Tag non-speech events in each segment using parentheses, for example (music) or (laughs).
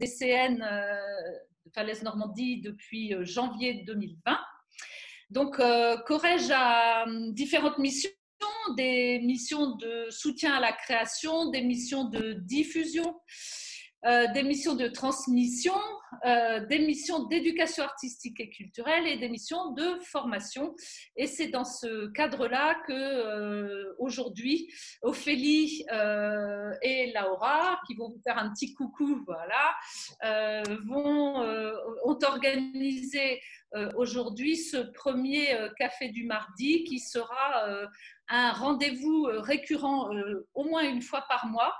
DCN de Falaise Normandie depuis janvier 2020. Donc, Corège a hum, différentes missions des missions de soutien à la création, des missions de diffusion, euh, des missions de transmission, euh, des missions d'éducation artistique et culturelle et des missions de formation. Et c'est dans ce cadre-là que euh, aujourd'hui, Ophélie et Laura, qui vont vous faire un petit coucou, voilà, vont, ont organisé aujourd'hui ce premier café du mardi qui sera un rendez-vous récurrent au moins une fois par mois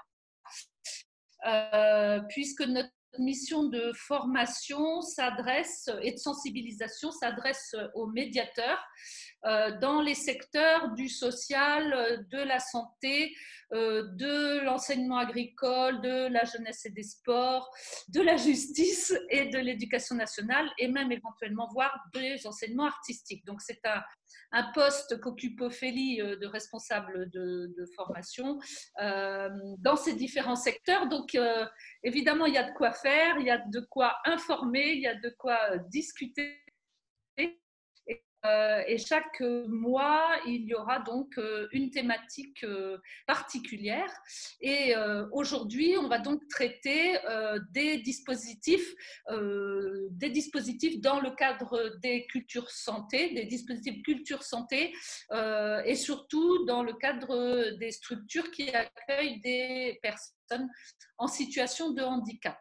euh, puisque notre mission de formation s'adresse et de sensibilisation s'adresse aux médiateurs dans les secteurs du social, de la santé, euh, de l'enseignement agricole, de la jeunesse et des sports, de la justice et de l'éducation nationale et même éventuellement voir des enseignements artistiques. Donc c'est un, poste qu'occupe Ophélie euh, de responsable de, formation euh, dans ces différents secteurs. Donc, euh, évidemment, il y a de quoi faire, il y a de quoi informer, il y a de quoi discuter euh, et chaque mois, il y aura donc euh, une thématique euh, particulière. Et aujourd'hui, on va donc traiter des dispositifs, des dispositifs dans le cadre des cultures santé, des dispositifs culture santé, et surtout dans le cadre des structures qui accueillent des personnes en situation de handicap.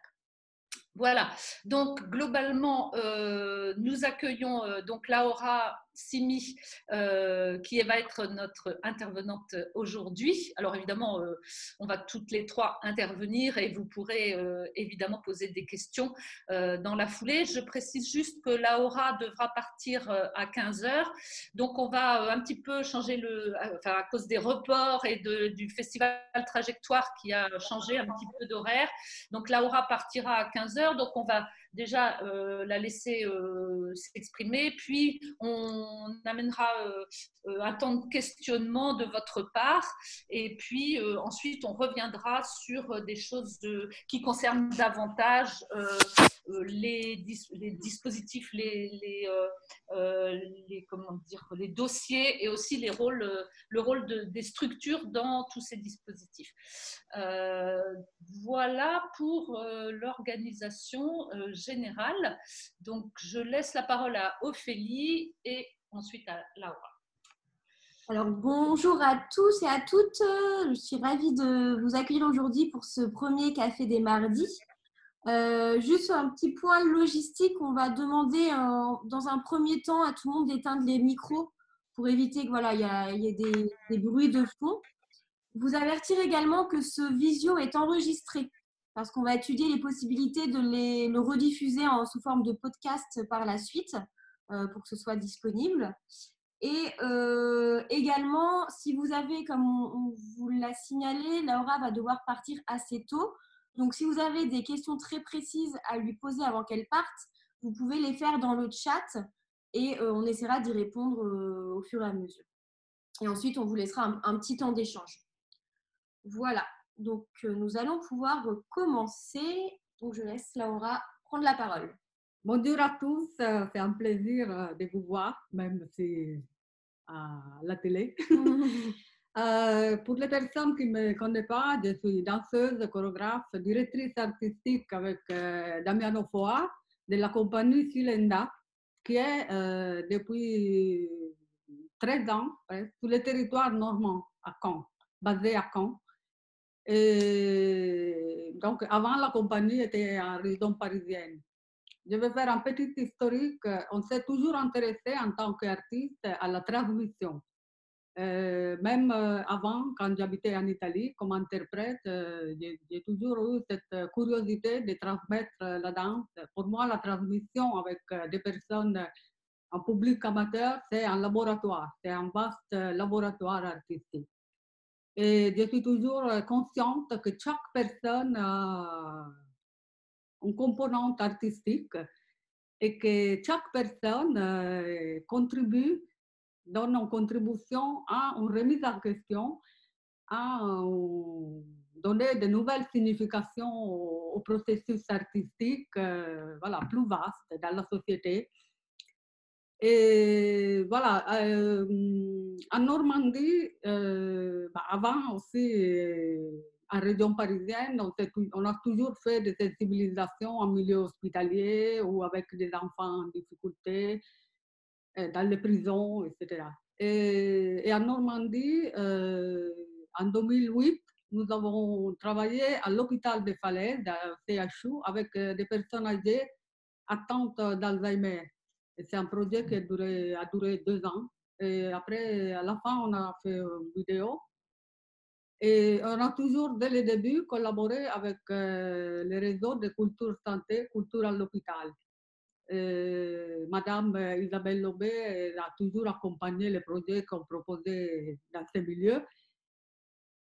Voilà, donc globalement, euh, nous accueillons euh, donc Laura Simi, euh, qui va être notre intervenante aujourd'hui. Alors évidemment, on va toutes les trois intervenir et vous pourrez évidemment poser des questions dans la foulée. Je précise juste que Laura devra partir à 15 heures, donc on va un petit peu changer le, enfin à cause des reports et du festival Trajectoire qui a changé un petit peu d'horaire. Donc Laura partira à 15 heures donc, on va déjà euh, la laisser euh, s'exprimer, puis on amènera euh, un temps de questionnement de votre part, et puis ensuite on reviendra sur des choses qui concernent davantage les, dispositifs, les, comment dire, les dossiers et aussi les rôles, le rôle des structures dans tous ces dispositifs. voilà pour l'organisation générale. Donc, je laisse la parole à Ophélie et ensuite à Laura. Alors, bonjour à tous et à toutes. Je suis ravie de vous accueillir aujourd'hui pour ce premier café des mardis. Euh, juste un petit point logistique, on va demander dans un premier temps à tout le monde d'éteindre les micros pour éviter qu'il voilà, y, y, ait des, bruits de fond. Vous avertir également que ce visio est enregistré parce qu'on va étudier les possibilités de le rediffuser en, sous forme de podcast par la suite euh, pour que ce soit disponible. Et euh, également, si vous avez, comme on, vous l'a signalé, Laura va devoir partir assez tôt. Donc, si vous avez des questions très précises à lui poser avant qu'elle parte, vous pouvez les faire dans le chat et euh, on essaiera d'y répondre au fur et à mesure. Et ensuite, on vous laissera un petit temps d'échange. Voilà. Donc, euh, nous allons pouvoir commencer. Donc, je laisse Laura prendre la parole. Bonjour à tous, euh, c'est un plaisir euh, de vous voir, même si à la télé. (laughs) pour les personnes qui ne me connaissent pas, je suis danseuse, chorégraphe, directrice artistique avec Damiano Foa de la compagnie Silenda, qui est depuis 13 ans sur le territoire normand, à Caen, basé à Caen. Donc, avant, la compagnie était en région parisienne. Je vais faire un petit historique. On s'est toujours intéressé en tant qu'artiste à la transmission. Euh, même euh, avant, quand j'habitais en Italie comme interprète, euh, j'ai toujours eu cette curiosité de transmettre la danse. Pour moi, la transmission avec des personnes en public amateur, c'est un laboratoire, c'est un vaste laboratoire artistique. Et je suis toujours consciente que chaque personne a une composante artistique et que chaque personne contribue, donne une contribution à une remise en question, à donner de nouvelles significations au, processus artistique, voilà, plus vaste dans la société. Et voilà, en Normandie, bah, avant aussi, en région parisienne, on, on, a toujours fait des sensibilisations en milieu hospitalier ou avec des enfants en difficulté, dans les prisons, etc. Et, en Normandie, en 2008, nous avons travaillé à l'hôpital de Falaise, à CHU, avec des personnes âgées atteintes d'Alzheimer. C'est un projet qui a duré, deux ans. Et après, à la fin, on a fait une vidéo. Et on a toujours, dès le début, collaboré avec euh, les réseaux de culture santé, culture à l'hôpital. Madame Isabelle Lobé a toujours accompagné les projets qu'on proposait dans ces milieux.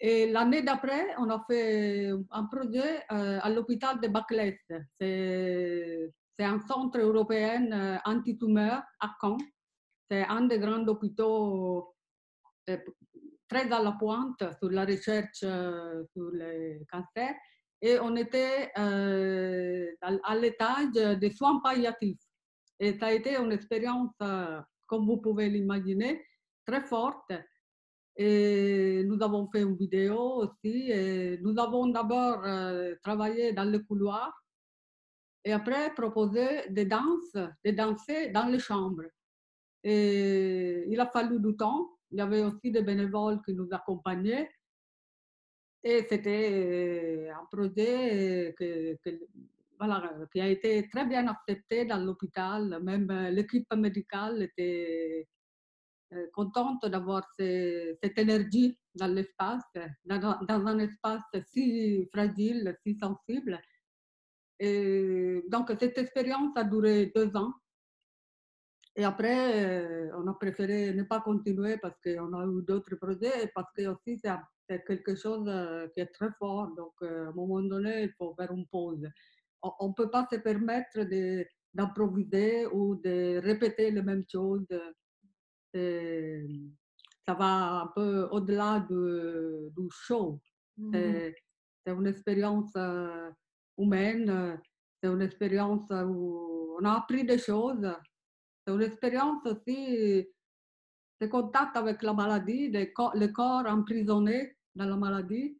Et l'année d'après, on a fait un projet euh, à l'hôpital de Baclès. C'est un centre européen euh, anti-tumeur à Caen. C'est un des grands hôpitaux euh, très à la pointe sur la recherche euh, sur le cancer. Et on était à l'étage des soins palliatifs. Et ça a été une expérience, comme vous pouvez l'imaginer, très forte. Et nous avons fait une vidéo aussi. Et nous avons d'abord travaillé dans le couloir et après proposer des danses, de danser dans les chambres. Et il a fallu du temps. Il y avait aussi des bénévoles qui nous accompagnaient. Et c'était un projet qui a été très bien accepté dans l'hôpital. Même l'équipe médicale était euh, contente d'avoir cette énergie dans l'espace, dans, un espace si fragile, si sensible. Et donc, cette expérience a duré deux ans. Et après, euh, on a préféré ne pas continuer parce qu'on a eu d'autres projets et parce que aussi c'est quelque chose euh, qui est très fort. Donc, euh, à un moment donné, il faut faire une pause. On ne peut pas se permettre d'improviser ou de répéter les mêmes choses. ça va un peu au-delà du, show. Mmh c'est une expérience humaine. C'est une expérience où on a appris des choses. C'est une expérience aussi de contact avec la maladie, le corps emprisonné dans la maladie.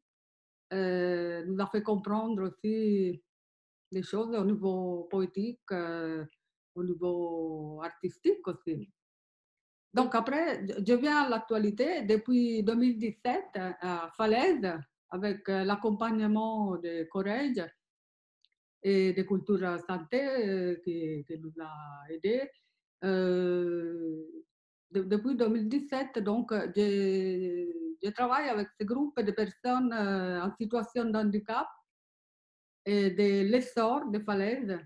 Euh, nous a fait comprendre aussi des choses au niveau poétique, euh, au niveau artistique aussi. Donc après, je viens à l'actualité depuis 2017 à Falaise avec euh, l'accompagnement de Courage et de culture santé qui, nous a aidés. Depuis 2017, donc, je, je, travaille avec ce groupe de personnes euh, en situation de handicap et de l'essor de Falaise,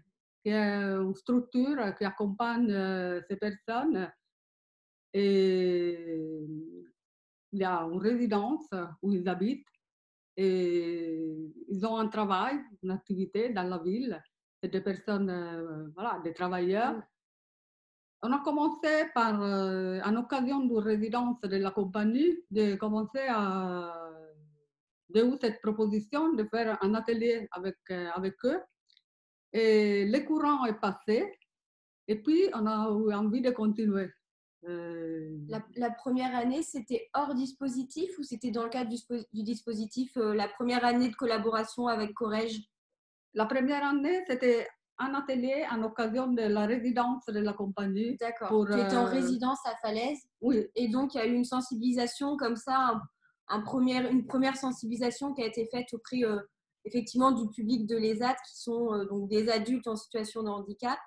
qui est une structure qui accompagne ces personnes. Il y a une résidence où ils habitent et ils ont un travail, une activité dans la ville. C'est des personnes, euh, voilà, des travailleurs. On a commencé par, euh, en occasion de résidence de la compagnie, de commencer à de cette proposition de faire un atelier avec, euh, avec eux. Et le courant est passé. Et puis, on a eu envie de continuer. Euh, la, première année, c'était hors dispositif ou c'était dans le cadre du, dispositif euh, la première année de collaboration avec Corège La première année, c'était un atelier en occasion de la résidence de la compagnie. D'accord. Tu étais en euh, résidence à Falaise Oui. Et donc, il y a eu une sensibilisation comme ça, un, une première sensibilisation qui a été faite auprès effectivement du public de l'ESAT, qui sont donc des adultes en situation de handicap.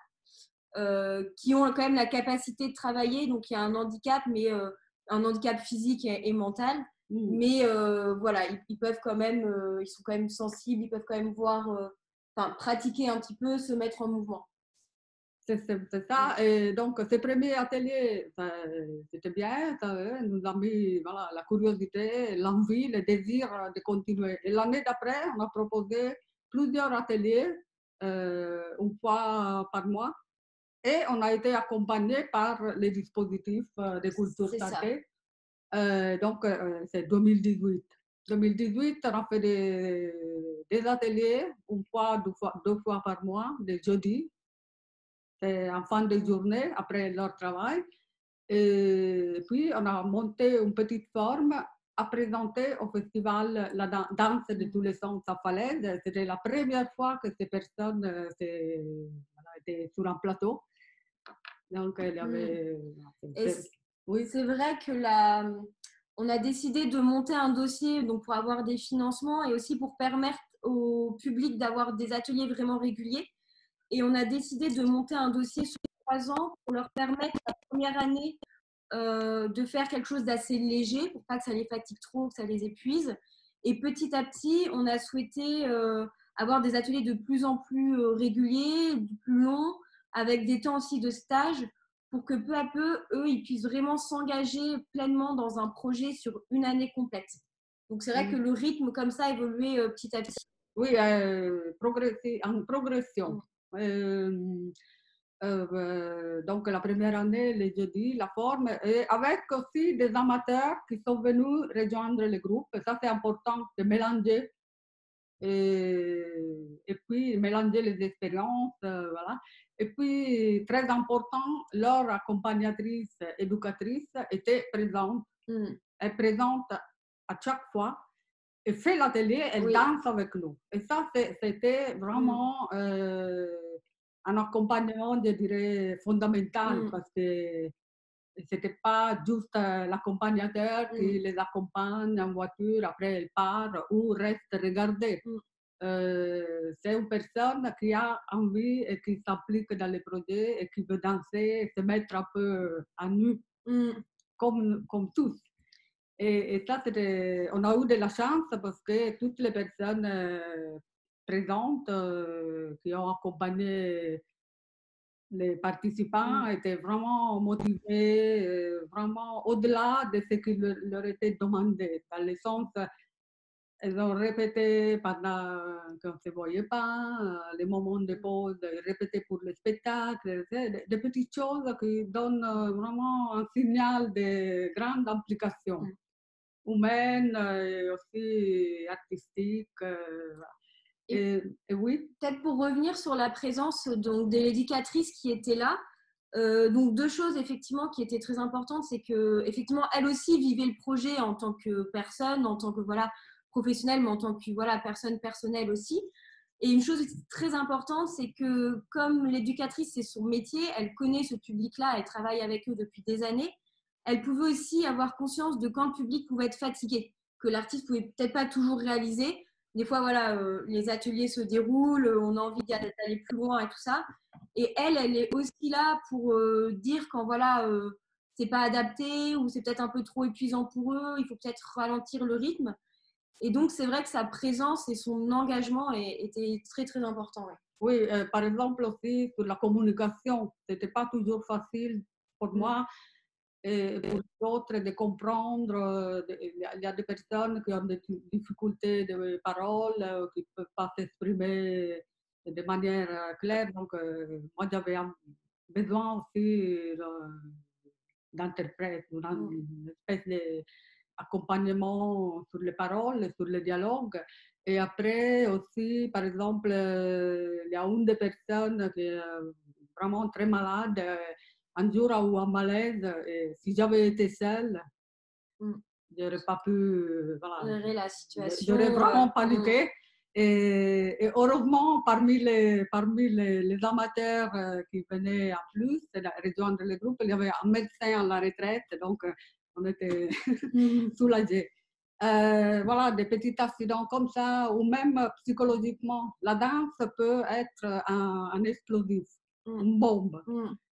Euh, qui ont quand même la capacité de travailler. Donc, il y a un handicap, mais euh, un handicap physique et, mental. Mmh. Mais euh, voilà, ils, peuvent quand même, ils sont quand même sensibles, ils peuvent quand même voir, enfin, pratiquer un petit peu, se mettre en mouvement. C'est ça. Et donc, ces premiers ateliers, c'était bien. Ça nous a mis voilà, la curiosité, l'envie, le désir de continuer. Et l'année d'après, on a proposé plusieurs ateliers, une fois par mois. Et on a été accompagné par les dispositifs euh, de culture santé. Euh, donc, euh, c'est 2018. 2018, on a fait des, des ateliers, une fois deux, fois, deux fois par mois, les jeudis, en fin de journée, après leur travail. Et puis, on a monté une petite forme à présenter au festival la danse de tous les sens à Falaise. C'était la première fois que ces personnes euh, étaient sur un plateau. Donc, elle avait. Oui. C'est vrai que la, on a décidé de monter un dossier donc pour avoir des financements et aussi pour permettre au public d'avoir des ateliers vraiment réguliers. Et on a décidé de monter un dossier sur trois ans pour leur permettre la première année euh, de faire quelque chose d'assez léger pour pas que ça les fatigue trop, que ça les épuise. Et petit à petit, on a souhaité euh, avoir des ateliers de plus en plus euh, réguliers, plus longs, avec des temps aussi de stage pour que peu à peu, eux, ils puissent vraiment s'engager pleinement dans un projet sur une année complète. Donc c'est vrai mmh. que le rythme comme ça a évolué petit à petit. Oui, progresser, en progression. Mmh. Euh, donc la première année, les jeudis, la forme, et avec aussi des amateurs qui sont venus rejoindre le groupe. Ça, c'est important de mélanger. Et, et, puis mélanger les expériences, euh, voilà. Et puis, très important, leur accompagnatrice éducatrice était présente. Mm. Elle est présente à chaque fois et fait l'atelier, elle danse avec nous. Et ça, c'était vraiment... Mm. Euh, un accompagnement, je dirais, fondamental mm. parce que c'était pas juste euh, l'accompagnateur qui mm. les accompagne en voiture, après elle part ou reste regarder. Mm. Euh, c'est une personne qui a envie et qui s'applique dans les projets et qui veut danser, se mettre un peu à nu, comme, comme tous. Et, et ça, on a eu de la chance parce que toutes les personnes euh, présentes euh, qui ont accompagné les participants mmh. étaient vraiment motivés, euh, vraiment au-delà de ce qui leur était demandé, dans le sens elles ont répété pendant qu'on ne se voyait pas, euh, les moments de pause, répété pour le spectacle, des, petites choses qui donnent vraiment un signal de grande implication mmh. humaine et aussi artistique. Et, oui. Peut-être pour revenir sur la présence donc, de l'éducatrice qui était là. Euh, donc deux choses effectivement qui étaient très importantes, c'est que effectivement elle aussi vivait le projet en tant que personne, en tant que voilà professionnelle, mais en tant que voilà personne personnelle aussi. Et une chose très importante, c'est que comme l'éducatrice c'est son métier, elle connaît ce public-là, elle travaille avec eux depuis des années. Elle pouvait aussi avoir conscience de quand le public pouvait être fatigué, que l'artiste pouvait peut-être pas toujours réaliser des fois, voilà, euh, les ateliers se déroulent, on a envie d'aller plus loin et tout ça. Et elle, elle est aussi là pour euh, dire quand voilà, euh, c'est pas adapté ou c'est peut-être un peu trop épuisant pour eux, il faut peut-être ralentir le rythme. Et donc, c'est vrai que sa présence et son engagement étaient très, très importants. Oui, par exemple aussi sur la communication, c'était pas toujours facile pour mm. moi pour d'autres de comprendre. Il y a des personnes qui ont des difficultés de parole, qui ne peuvent pas s'exprimer de manière claire. Donc, moi, j'avais besoin aussi d'interprètes, d'une espèce d'accompagnement sur les paroles, sur le dialogue. Et après aussi, par exemple, il y a une des personnes qui est vraiment très malade un jour ou un malaise, et si j'avais été seule, mm. je n'aurais pas pu gérer la situation. J'aurais vraiment paniqué. Et, heureusement, parmi les, parmi les, amateurs euh, qui venaient en plus rejoindre le groupe, il y avait un médecin à la retraite, donc euh, on était mm. (laughs) soulagés. Euh, voilà, des petits accidents comme ça, ou même psychologiquement, la danse peut être un, un explosif, mm. une bombe.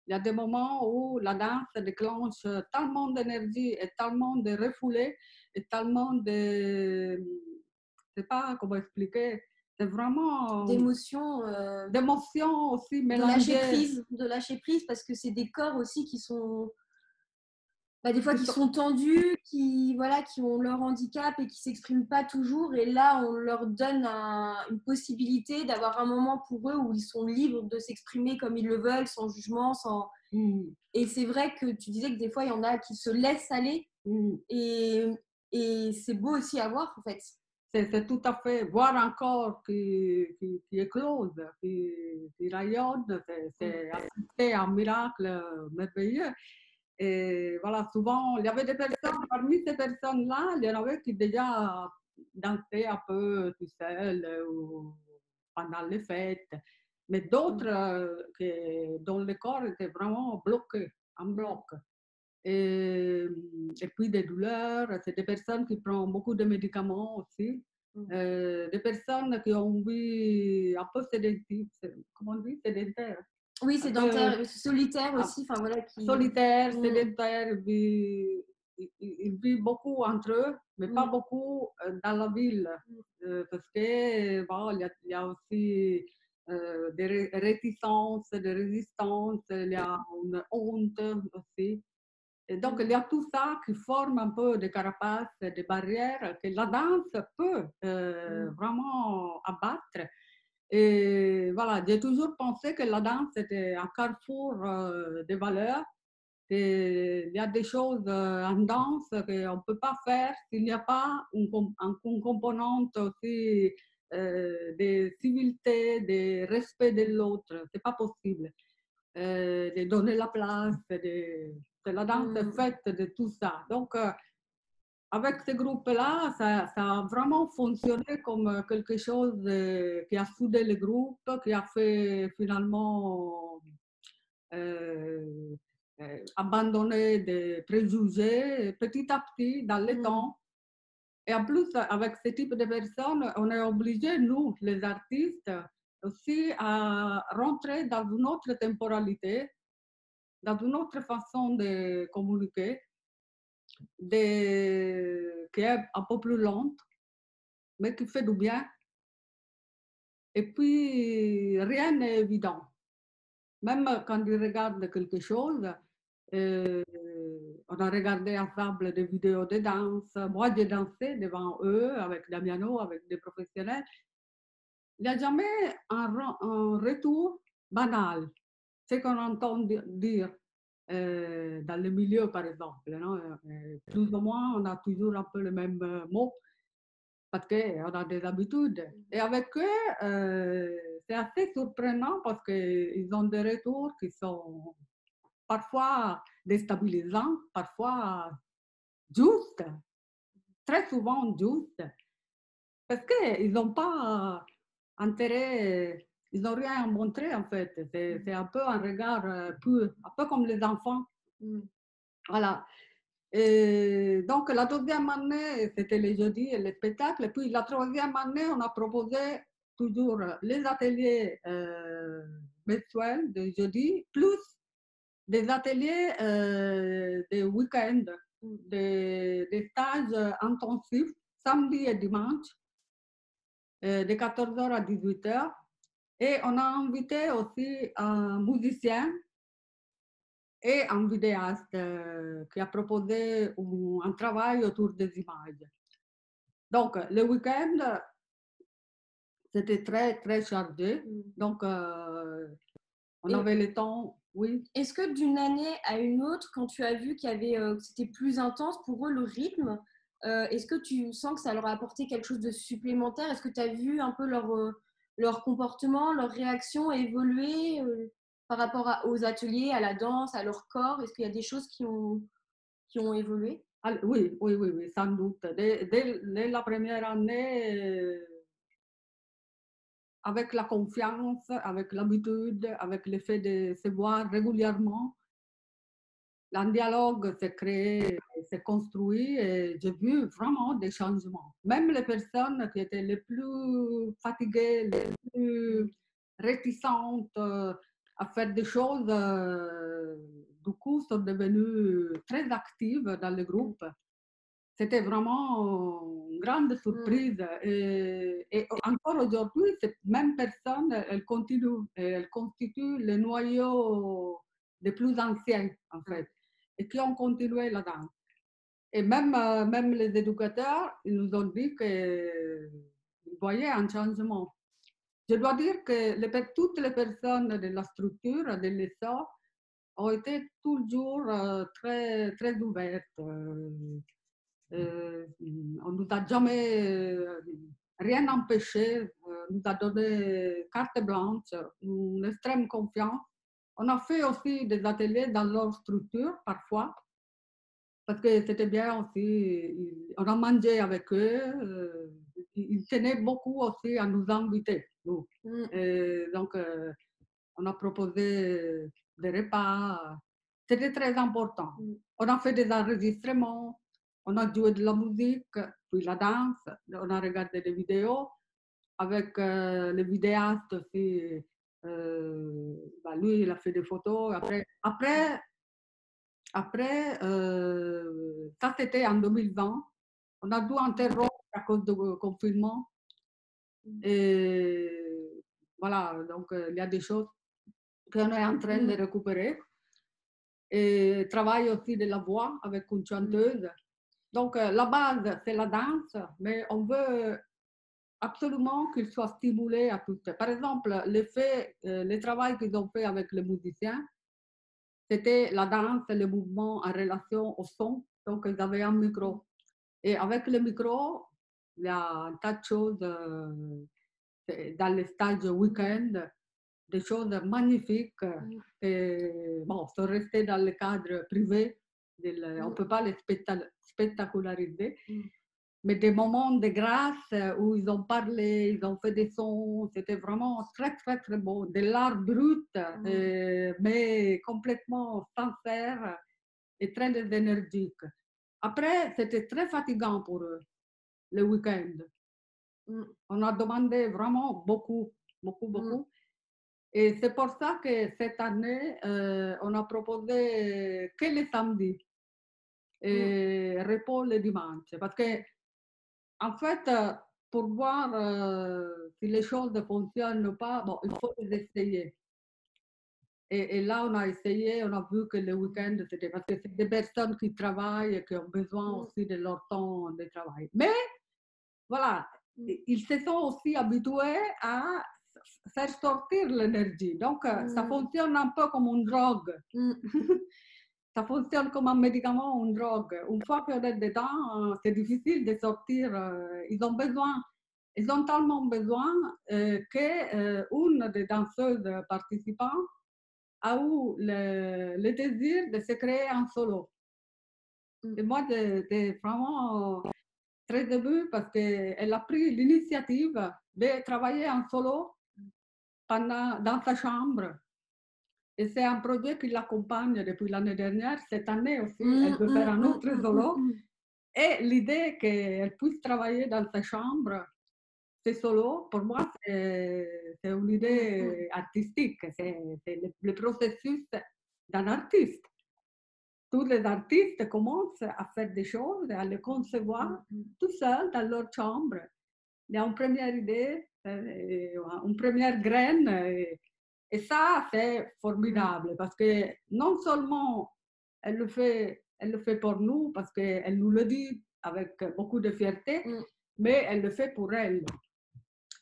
Il y a des moments où la danse déclenche tellement d'énergie et tellement de refoulés et tellement de... Je ne sais pas comment expliquer. C'est vraiment... D'émotions. Euh, d'émotions aussi mélangées. De lâcher prise, de lâcher prise parce que c'est des corps aussi qui sont bah, des fois qui sont tendus, qui, voilà, qui ont leur handicap et qui s'expriment pas toujours. Et là, on leur donne une possibilité d'avoir un moment pour eux où ils sont libres de s'exprimer comme ils le veulent, sans jugement. Sans... Mmh. Et c'est vrai que tu disais que des fois, il y en a qui se laissent aller. Mmh. Et Et c'est beau aussi à voir, en fait. C'est tout à fait. Voir un corps qui, qui, qui éclose, qui, qui rayonne, c'est mm. un miracle merveilleux. Et voilà, souvent, il y avait des personnes, parmi ces personnes-là, il y en avait qui déjà dansaient un peu tout seul ou pendant les fêtes, mais d'autres euh, dont le corps était vraiment bloqué, en bloc. Et, et puis des douleurs, c'est des personnes qui prennent beaucoup de médicaments aussi. Mmh. Euh, des personnes qui ont vu un peu sédentaire, comment on dit, sédentaire. Oui, sédentaire, solitaire ah, aussi. Enfin, voilà, qui... Solitaire, mmh. sédentaire, ils, ils, vivent beaucoup entre eux, mais pas mmh. beaucoup euh, dans la ville. Euh, parce que bon, il, y a, il y a aussi des réticences, des résistances, il y a une honte aussi. Et donc, il y a tout ça qui forme un peu des carapaces, des barrières que la danse peut euh, vraiment abattre. Et voilà, j'ai toujours pensé que la danse était un carrefour euh, des valeurs. Et il y a des choses euh, en danse qu'on ne peut pas faire s'il n'y a pas une, une componente aussi de civilité, de respect de l'autre. Ce n'est pas possible. de donner la place, de, la danse est mm. faite de tout ça. Donc, euh, avec ce groupe-là, ça, a vraiment fonctionné comme euh, quelque chose qui a soudé le groupe, qui a fait finalement euh, abandonner des préjugés petit à petit dans le mm. temps. Et en plus, avec ce type de personnes, on est obligé, nous, les artistes, aussi à rentrer dans une autre temporalité dans une autre façon de communiquer, de, qui est un peu plus lente, mais qui fait du bien. Et puis, rien n'est évident. Même quand ils regardent quelque chose, euh, on a regardé ensemble des vidéos de danse. Moi, j'ai dansé devant eux avec Damiano, avec des professionnels. Il n'y a jamais un, un retour banal ce qu'on entend dire euh, dans le milieu, par exemple. Non? Euh, plus ou moins, on a toujours un peu le même euh, mot parce qu'on a des habitudes. Et avec eux, c'est assez surprenant parce qu'ils ont des retours qui sont parfois déstabilisants, parfois justes, très souvent justes, parce qu'ils n'ont pas intérêt ils n'ont rien à montrer en fait. C'est mm. un peu un regard euh, pur, un peu comme les enfants. Mm. Voilà. Et donc la deuxième année, c'était les jeudis et les spectacles. Et puis la troisième année, on a proposé toujours les ateliers euh, mensuels de jeudi, plus des ateliers euh, de week-end, mm. des, des, stages intensifs, samedi et dimanche, euh, de 14h à 18h. Et on a invité aussi un musicien et un vidéaste euh, qui a proposé un, travail autour des images. Donc, le week-end, c'était très, très chargé. Mm. Donc, euh, on avait le temps, oui. Est-ce que d'une année à une autre, quand tu as vu qu'il y avait, euh, c'était plus intense pour eux le rythme, est-ce que tu sens que ça leur a apporté quelque chose de supplémentaire? Est-ce que tu as vu un peu leur leur comportement, leur réaction a évolué euh, par rapport aux ateliers, à la danse, à leur corps? Est-ce qu'il y a des choses qui ont, qui ont évolué? Ah, oui, oui, oui, oui, sans doute. Dès, la première année, euh, avec la confiance, avec l'habitude, avec le fait de se voir régulièrement, un dialogue s'est créé, s'est construit et j'ai vu vraiment des changements. Même les personnes qui étaient les plus fatiguées, les plus réticentes euh, à faire des choses, euh, du coup, sont devenues très actives dans le groupe. C'était vraiment une grande surprise. Et, et encore aujourd'hui, cette même personne, elle continue, elle constitue le noyau des plus anciens, en fait et qui ont continué la danse. Et même, euh, même les éducateurs, ils nous ont dit qu'ils voyaient un changement. Je dois dire que les, toutes les personnes de la structure, de l'ESA, ont été toujours euh, très, très ouvertes. Euh, on nous a jamais rien empêché, nous a donné carte blanche, une extrême confiance. On a fait aussi des ateliers dans leur structure parfois, parce que c'était bien aussi. On a mangé avec eux. ils tenaient beaucoup aussi à nous inviter. Nous. Mm. donc, on a proposé des repas. C'était très important. Mm. On a fait des enregistrements, on a joué de la musique, puis la danse, on a regardé des vidéos avec euh, les vidéastes aussi. Euh, bah, lui, il a fait des photos. Après, après, après euh, ça c'était en 2020. On a dû interrompre à cause du confinement. Mm. Et voilà, donc il y a des choses qu'on est en train de mm. récupérer. Et travaille aussi de la voix avec une chanteuse. Donc, euh, la base, c'est la danse, mais on veut absolument qu'il soit stimulé à tout. Par exemple, le, fait, euh, le travail qu'ils ont fait avec les musiciens, c'était la danse et le mouvement en relation au son. Donc, ils avaient un micro. Et avec le micro, il y a un tas de choses euh, dans les stages week-end des choses magnifiques. Mm. Et, bon, sont restées dans le cadre privé. on ne mm. peut pas les spectaculariser. Mm. Mais des moments de grâce où ils ont parlé, ils ont fait des sons, c'était vraiment très, très, très beau. De l'art brut, mais complètement sincère et très énergique. Après, c'était très fatigant pour eux, le week-end. On a demandé vraiment beaucoup, beaucoup, beaucoup. Et c'est pour ça que cette année, euh, on a proposé que les samedis et mmh. repos le dimanche. Parce que, en fait, pour voir euh, si les choses ne fonctionnent ou pas, bon, il faut les essayer. Et, là, on a essayé, on a vu que le week-end, c'était parce que c'est des personnes qui travaillent et qui ont besoin mmh. aussi de leur temps de travail. Mais, voilà, mmh. ils se sont aussi habitués à faire sortir l'énergie. Donc, euh, ça mm. fonctionne un peu comme une drogue. Mm. (laughs) ça fonctionne comme un médicament ou une drogue. Une fois qu'on est dedans, euh, c'est difficile de sortir. Euh, ils ont besoin, ils ont tellement besoin qu'une des danseuses participantes a eu le, désir de se créer en solo. Mm. Et moi, j'étais vraiment très émue parce qu'elle a pris l'initiative de travailler en solo pendant, dans sa chambre. Et c'est un projet qui l'accompagne depuis l'année dernière. Cette année aussi, mm, elle veut faire un mm, autre mm, solo. Et l'idée qu'elle puisse travailler dans sa chambre, c'est solo, pour moi, c'est une idée artistique. C'est le, processus d'un artiste. Tous les artistes commencent à faire des choses, à les concevoir tout seuls dans leur chambre. Il y a une première idée, une première graine. Et, ça, c'est formidable parce que non seulement elle le fait, elle le fait pour nous, parce qu'elle nous le dit avec beaucoup de fierté, mm. mais elle le fait pour elle.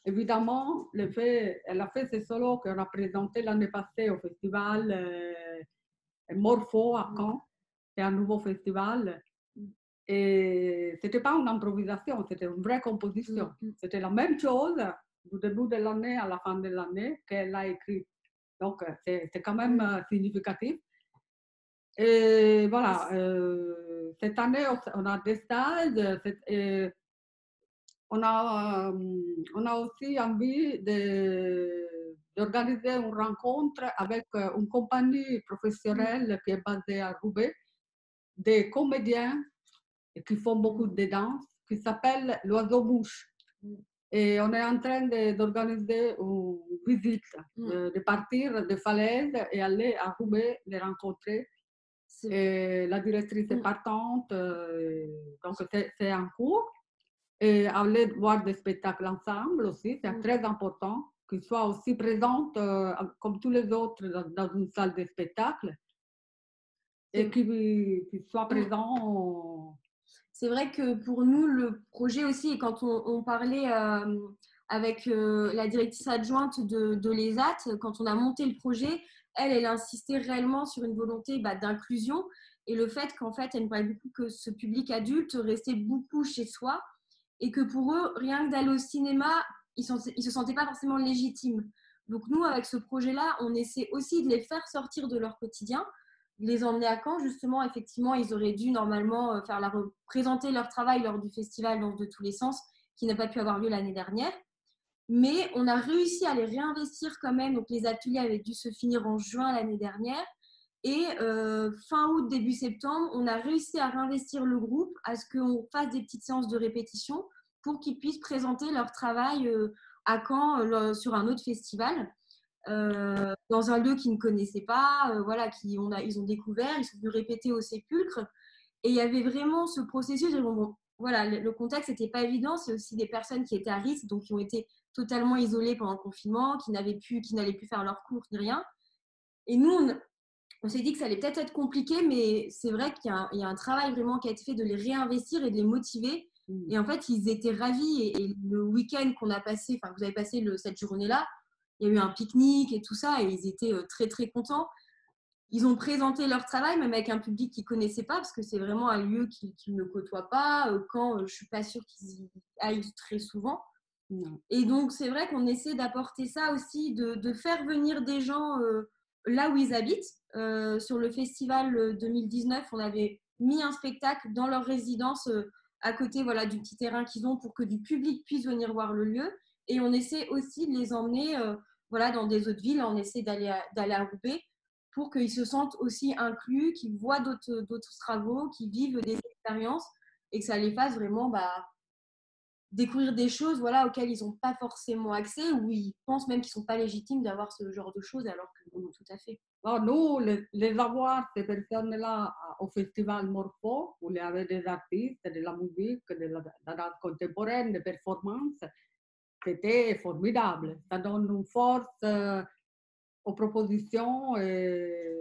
Évidemment, le fait, elle a fait ce solo qu'on a présenté l'année passée au festival euh, Morpho à mm. Caen. C'est un nouveau festival. Et ce n'était pas une improvisation, c'était une vraie composition. Mm, c'était la même chose du début de l'année à la fin de l'année qu'elle a écrit. Donc, euh, c'est quand même euh, significatif. Et voilà, euh, cette année, on a des stages. on, a, on a aussi envie d'organiser une rencontre avec une compagnie professionnelle qui est basée à Roubaix, des comédiens qui font beaucoup de danse, qui s'appelle l'oiseau-mouche. Et on est en train d'organiser une visite, mm. de, partir de Falaise et aller à Roubaix, les rencontrer. Et la directrice est mm. partante, donc c'est en cours. Et aller voir des spectacles ensemble aussi, c'est mm. très important qu'ils soient aussi présents euh, comme tous les autres dans, une salle de spectacle et qu'ils soient présents c'est vrai que pour nous, le projet aussi, quand on, parlait euh, avec euh, la directrice adjointe de, l'ESAT, quand on a monté le projet, elle, elle insistait réellement sur une volonté bah, d'inclusion. et le fait qu'en fait, elle me beaucoup que ce public adulte restait beaucoup chez soi et que pour eux, rien que d'aller au cinéma, ils ne se sentaient pas forcément légitimes. Donc nous, avec ce projet-là, on essaie aussi de les faire sortir de leur quotidien, les emmener à Caen. Justement, effectivement, ils auraient dû normalement euh, faire la présenter leur travail lors du festival de tous les sens, qui n'a pas pu avoir lieu l'année dernière. Mais on a réussi à les réinvestir quand même. Donc les ateliers avaient dû se finir en juin l'année dernière. Et euh, fin août, début septembre, on a réussi à réinvestir le groupe, à ce qu'on fasse des petites séances de répétition pour qu'ils puissent présenter leur travail euh, à Caen sur un autre festival. Dans un lieu qu'ils ne connaissaient pas, voilà, qui on a, ils ont découvert, ils sont venus répéter au sépulcre. Et il y avait vraiment ce processus. voilà, le contexte n'était pas évident. C'est aussi des personnes qui étaient à risque, donc qui ont été totalement isolées pendant le confinement, qui n'avaient plus, qui n'allaient plus faire leurs cours ni rien. Et nous, on, on s'est dit que ça allait peut-être être compliqué, mais c'est vrai qu'il y, a un travail vraiment qui a été fait de les réinvestir et de les motiver. Mm. Et en fait, ils étaient ravis. Et, le week-end qu'on a passé, enfin, vous avez passé le, cette journée-là, il y a eu un pique-nique et tout ça, et ils étaient euh, très, très contents. Ils ont présenté leur travail, même avec un public qu'ils ne connaissaient pas, parce que c'est vraiment un lieu qu'ils ne côtoient pas. Euh, quand euh, je ne suis pas sûre qu'ils y aillent très souvent. Et donc, c'est vrai qu'on essaie d'apporter ça aussi, de, faire venir des gens là où ils habitent. Euh, sur le festival 2019, on avait mis un spectacle dans leur résidence euh, à côté voilà, du petit terrain qu'ils ont pour que du public puisse venir voir le lieu. Et on essaie aussi de les emmener euh, voilà, dans des autres villes. On essaie d'aller à, à Roubaix pour qu'ils se sentent aussi inclus, qu'ils voient d'autres travaux, qu'ils vivent des expériences et que ça les fasse vraiment bah, découvrir des choses voilà, auxquelles ils n'ont pas forcément accès ou ils pensent même qu'ils ne sont pas légitimes d'avoir ce genre de choses alors que non, tout à fait. nous, les, avoir, ces personnes-là, au Festival Morpho, où il y des artistes, de la musique, de la, danse contemporaine, des performances, c'était formidable. Ça donne une force euh, aux propositions et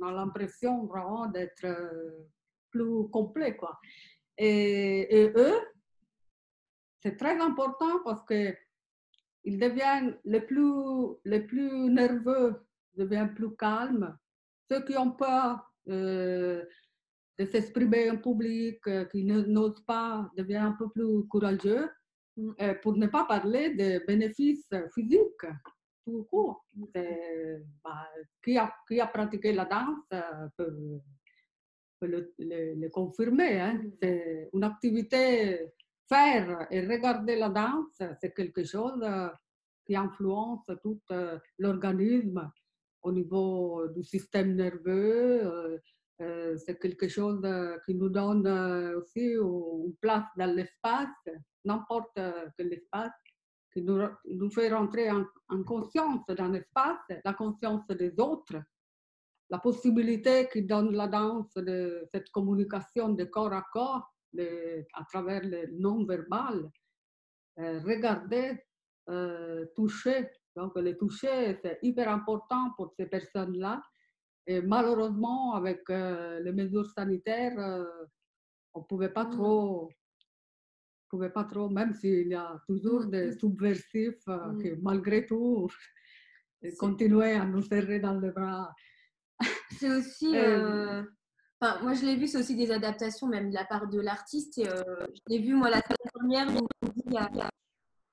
on a l'impression vraiment d'être euh, plus complet. Quoi. Et, et eux, c'est très important parce que ils deviennent les plus, les plus nerveux, deviennent plus calmes. Ceux qui ont peur euh, de s'exprimer en public, euh, qui n'osent pas, deviennent un peu plus courageux. Euh, pour ne pas parler des bénéfices physiques tout court. Bah, qui, a, qui, a, pratiqué la danse peut, le, confirmer. Hein. C'est une activité faire et regarder la danse, c'est quelque chose euh, qui influence tout euh, l'organisme au niveau du système nerveux. Euh, c'est quelque chose qui nous donne aussi une place dans l'espace, n'importe quel espace, qui nous, fait rentrer en, en conscience dans l'espace, la conscience des autres, la possibilité qui donne la danse de cette communication de corps à corps à travers le non-verbal, euh, regarder, euh, toucher. Donc, le toucher, c'est hyper important pour ces personnes-là. Et malheureusement, avec euh, les mesures sanitaires, on ne pouvait pas mm. trop pouvait pas trop, même s'il y a toujours mm, des mm. subversifs qui, malgré tout, (laughs) continuaient à nous serrer dans les bras. C'est aussi, (laughs) moi, je l'ai vu, c'est aussi des adaptations, même de la part de l'artiste. Euh, je l'ai vu, moi, la semaine dernière,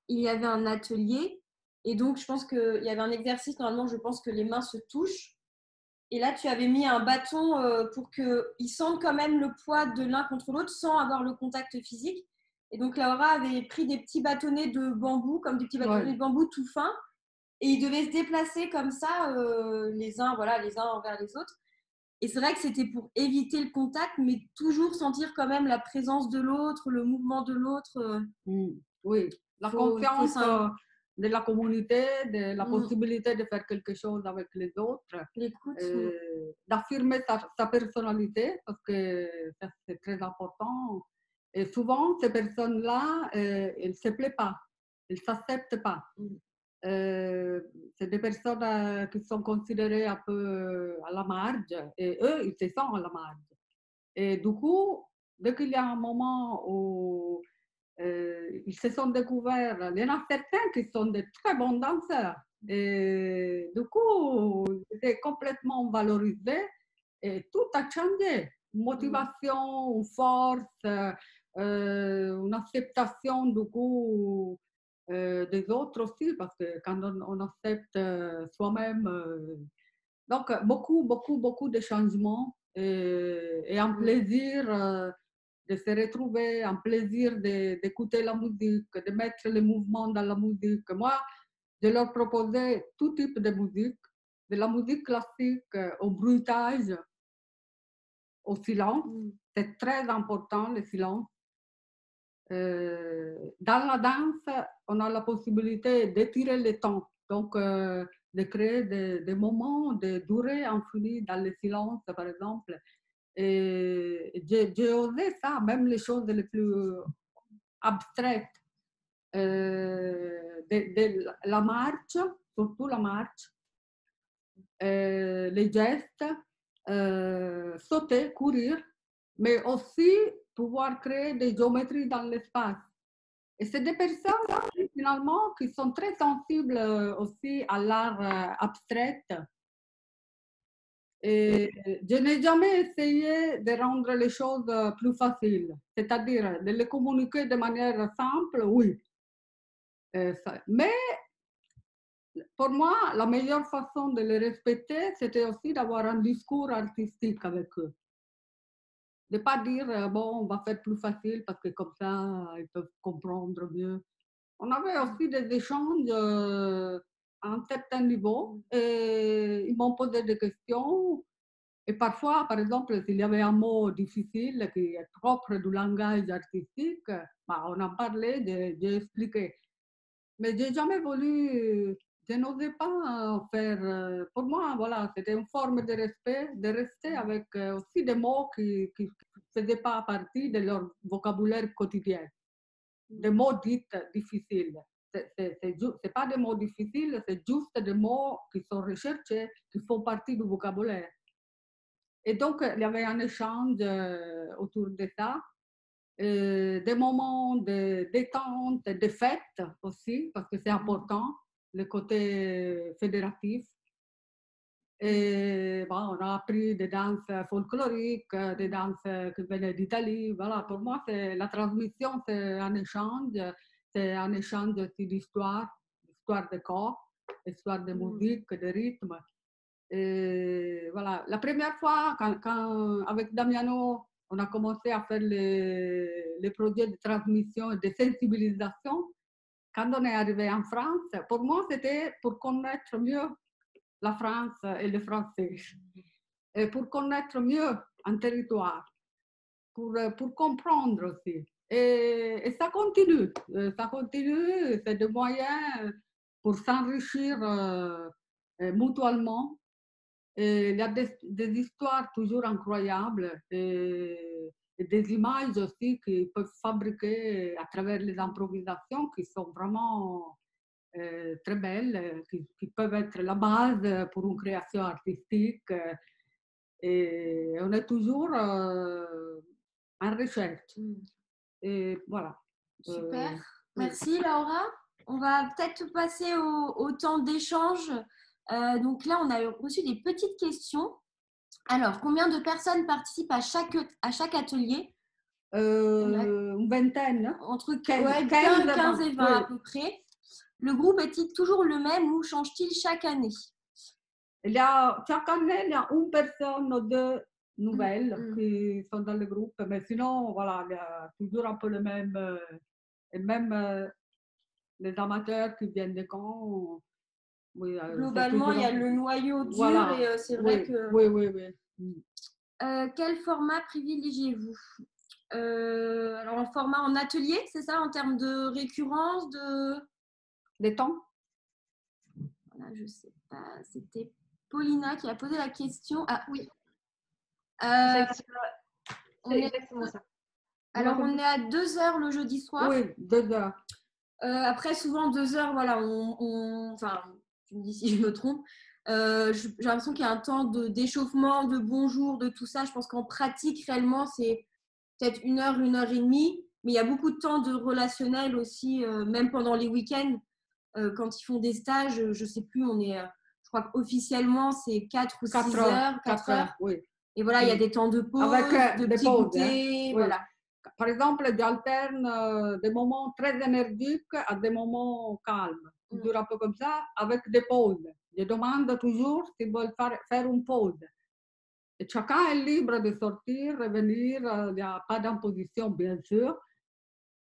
il y, avait un atelier. Et donc, je pense qu'il y avait un exercice, normalement, je pense que les mains se touchent. Et là, tu avais mis un bâton euh, pour qu'ils sentent quand même le poids de l'un contre l'autre sans avoir le contact physique. Et donc, Laura avait pris des petits bâtonnets de bambou, comme des petits bâtonnets de bambou tout fins. Et ils devaient se déplacer comme ça, euh, les uns, voilà, les uns envers les autres. Et c'est vrai que c'était pour éviter le contact, mais toujours sentir quand même la présence de l'autre, le mouvement de l'autre. Euh. Mmh. Oui, la confiance euh, de la communauté, de la mmh. possibilité de faire quelque chose avec les autres, euh, d'affirmer sa, personnalité, parce que c'est très important. Et souvent, ces personnes-là, elles ne se plaisent pas, elles ne s'acceptent pas. Mmh. Euh, c'est des personnes euh, qui sont considérées un peu euh, à la marge et eux, ils se sentent à la marge. Et du coup, dès qu'il y a un moment où ils se sont découverts, il y en a certains qui sont de très bons danseurs. Et du coup, c'était complètement valorisé et tout a changé. motivation, une force, euh, une acceptation du coup euh, des autres aussi, parce que quand on, accepte euh, soi-même, donc beaucoup, beaucoup, beaucoup de changements et, un plaisir de se retrouver, un plaisir d'écouter la musique, de mettre les mouvements dans la musique. Moi, je leur proposais tout type de musique, de la musique classique au bruitage, au silence. Mm. C'est très important, le silence. Euh, dans la danse, on a la possibilité d'étirer le temps, donc euh, de créer des, moments de durée infinie dans le silence, par exemple. Et j'ai osé ça, même les choses les plus abstraites. Euh, de, la marche, surtout la marche, les gestes, sauter, courir, mais aussi pouvoir créer des géométries dans l'espace. Et c'est des personnes finalement qui sont très sensibles euh, aussi à l'art euh, abstrait. Et je n'ai jamais essayé de rendre les choses euh, plus faciles, c'est-à-dire de les communiquer de manière simple, oui. Mais pour moi, la meilleure façon de les respecter, c'était aussi d'avoir un discours artistique avec eux ne pas dire, euh, bon, on va faire plus facile parce que comme ça, ils peuvent comprendre mieux. On avait aussi des échanges euh, à un certain niveau et ils m'ont posé des questions. Et parfois, par exemple, s'il y avait un mot difficile qui est propre du langage artistique, bah, on en parlait, j'ai expliqué. Mais j'ai jamais voulu je n'osais pas faire. Euh, pour moi, voilà, c'était une forme de respect, de rester avec euh, aussi des mots qui ne faisaient pas partie de leur vocabulaire quotidien. Des mots dits difficiles. Ce n'est pas des mots difficiles, c'est juste des mots qui sont recherchés, qui font partie du vocabulaire. Et donc, il y avait un échange euh, autour de ça. des moments de détente, de fête aussi, parce que c'est mmh. important le côté fédératif. Et on a appris des danses folkloriques, des danses qui venaient d'Italie. Voilà, pour moi, c'est la transmission, c'est un échange, c'est un échange d'histoire, d'histoire de corps, d'histoire de mm. musique, de rythme. Et voilà, la première fois, quand, quand, avec Damiano, on a commencé à faire les, les projets de transmission et de sensibilisation, quand on est arrivé en France, pour moi, c'était pour connaître mieux la France et les Français, et pour connaître mieux un territoire, pour, pour comprendre aussi. Et, ça continue, ça continue, c'est des moyens pour s'enrichir euh, mutuellement. Et il y a des, histoires toujours incroyables. Et, des images aussi qu'ils peuvent fabriquer à travers les improvisations qui sont vraiment euh, très belles, qui, peuvent être la base pour une création artistique. Et on est toujours euh, en recherche. Et voilà. Super. Euh, Merci Laura. On va peut-être passer au, au temps d'échange. donc là, on a reçu des petites questions. Alors, combien de personnes participent à chaque, à chaque atelier? Euh, Une vingtaine. Hein? Entre 15, et 20 à peu près. Le groupe est-il toujours le même ou change-t-il chaque année? A, Chaque année, il y a une personne ou deux nouvelles mm, mm. qui sont dans le groupe, mais sinon, voilà, il y a toujours un peu le même. Euh, et même euh, les amateurs qui viennent de camps euh, Globalement, il y a le noyau dur et euh, c'est vrai que. Oui, oui, oui. Mm. Euh, quel format privilégiez-vous? Alors, un format en atelier, c'est ça, en termes de récurrence, de. Des temps? Voilà, je sais pas. C'était Paulina qui a posé la question. Ah oui. C'est exactement ça. Alors, on est à 2 heures le jeudi soir. Oui, 2 heures. après, souvent, 2 heures, voilà, on, enfin, tu me dis si je me trompe. Euh, j'ai l'impression qu'il y a un temps d'échauffement, de, bonjour, de tout ça. Je pense qu'en pratique, réellement, c'est peut-être une heure, une heure et demie. Mais il y a beaucoup de temps de relationnel aussi, euh, même pendant les week-ends. Euh, quand ils font des stages, je ne sais plus, on est, je crois qu'officiellement, c'est 4 ou 6 heures, 4 heures. oui. Et voilà, il y a des temps de pause, Avec, euh, de des petits pauses, goûters, hein. Oui. voilà. Par exemple, j'alterne euh, des moments très énergiques à des moments calmes, Mm. toujours un peu comme ça, avec des pauses. Je demande toujours s'ils veulent faire, faire une pause. Et chacun est libre de sortir, revenir, euh, il n'y a pas d'imposition, bien sûr.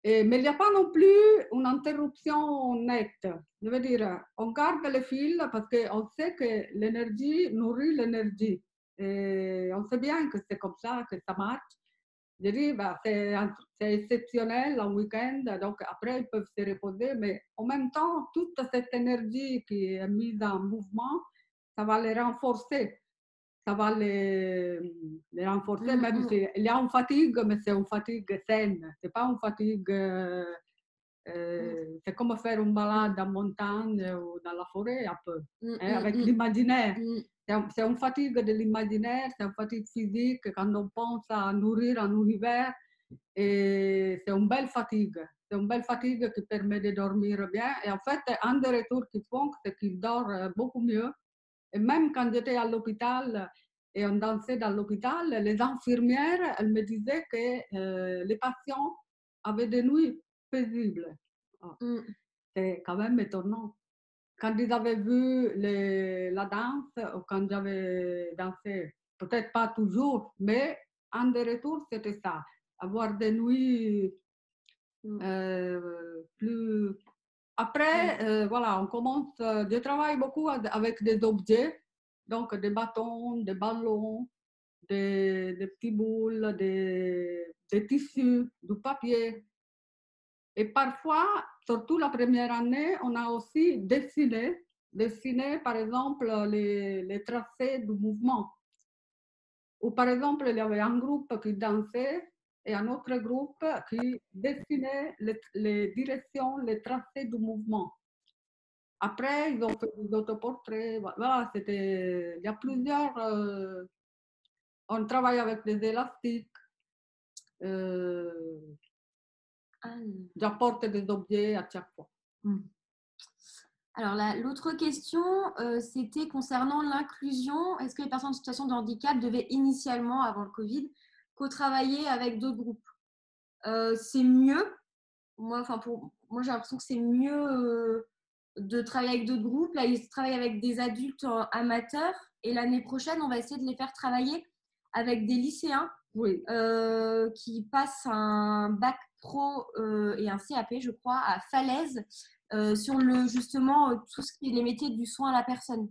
Et, mais il n'y a pas non plus une interruption nette. Je veux dire, on garde le fil parce qu'on sait que l'énergie nourrit l'énergie. Et on sait bien que c'est comme ça, que ça marche. Je dis, bah, c'est exceptionnel un week-end, donc après ils peuvent se reposer, mais en même temps, toute cette énergie qui est mise en mouvement, ça va les renforcer. Ça va les, les renforcer, Mm, même mm. s'il y a une fatigue, mais c'est une fatigue saine. C'est pas une fatigue. euh, euh, c'est comme faire une balade en montagne ou dans la forêt, un peu, Mm, hein, mm, avec mm, l'imaginaire. mm. C'est un- c'est une fatigue de l'imaginaire, c'est une fatigue physique quand on pense à nourrir un univers. Et c'est une belle fatigue. C'est une belle fatigue qui permet de dormir bien. Et en fait, un des retours qu'ils font, c'est qu'ils dorment beaucoup mieux. Et même quand j'étais à l'hôpital et on dansait dans l'hôpital, les infirmières, elles me disaient que euh, les patients avaient des nuits paisibles. Ah, Mm. C'est quand même étonnant quand ils avaient vu les- la danse ou quand j'avais dansé, peut-être pas toujours, mais un des retours, c'était ça. Avoir des nuits Mm. euh, plus... Après, euh, voilà, on commence... euh, je travaille beaucoup avec des objets, donc des bâtons, des ballons, des, des petits boules, des, des tissus, du papier. Et parfois, surtout la première année, on a aussi dessiné, dessiné par exemple les, tracés du mouvement. Ou par exemple, il y avait un groupe qui dansait et un autre groupe qui dessinait les, directions, les tracés du mouvement. Après, ils ont fait des autoportraits. Voilà, c'était, il y a plusieurs. euh, on travaille avec des élastiques. euh, J'apporte des objets à chaque fois. Alors, la- l'autre question, euh, c'était concernant l'inclusion. Est-ce que les personnes en situation de handicap devaient initialement, avant le Covid, co-travailler avec d'autres groupes? Euh, C'est mieux. Moi, enfin, pour, moi j'ai l'impression que c'est mieux euh, de travailler avec d'autres groupes. Là, ils travaillent avec des adultes amateurs. Et l'année prochaine, on va essayer de les faire travailler avec des lycéens Oui, qui passe un bac pro euh, et un CAP, je crois, à Falaise euh, sur le justement euh, tout ce qui est les métiers du soin à la personne.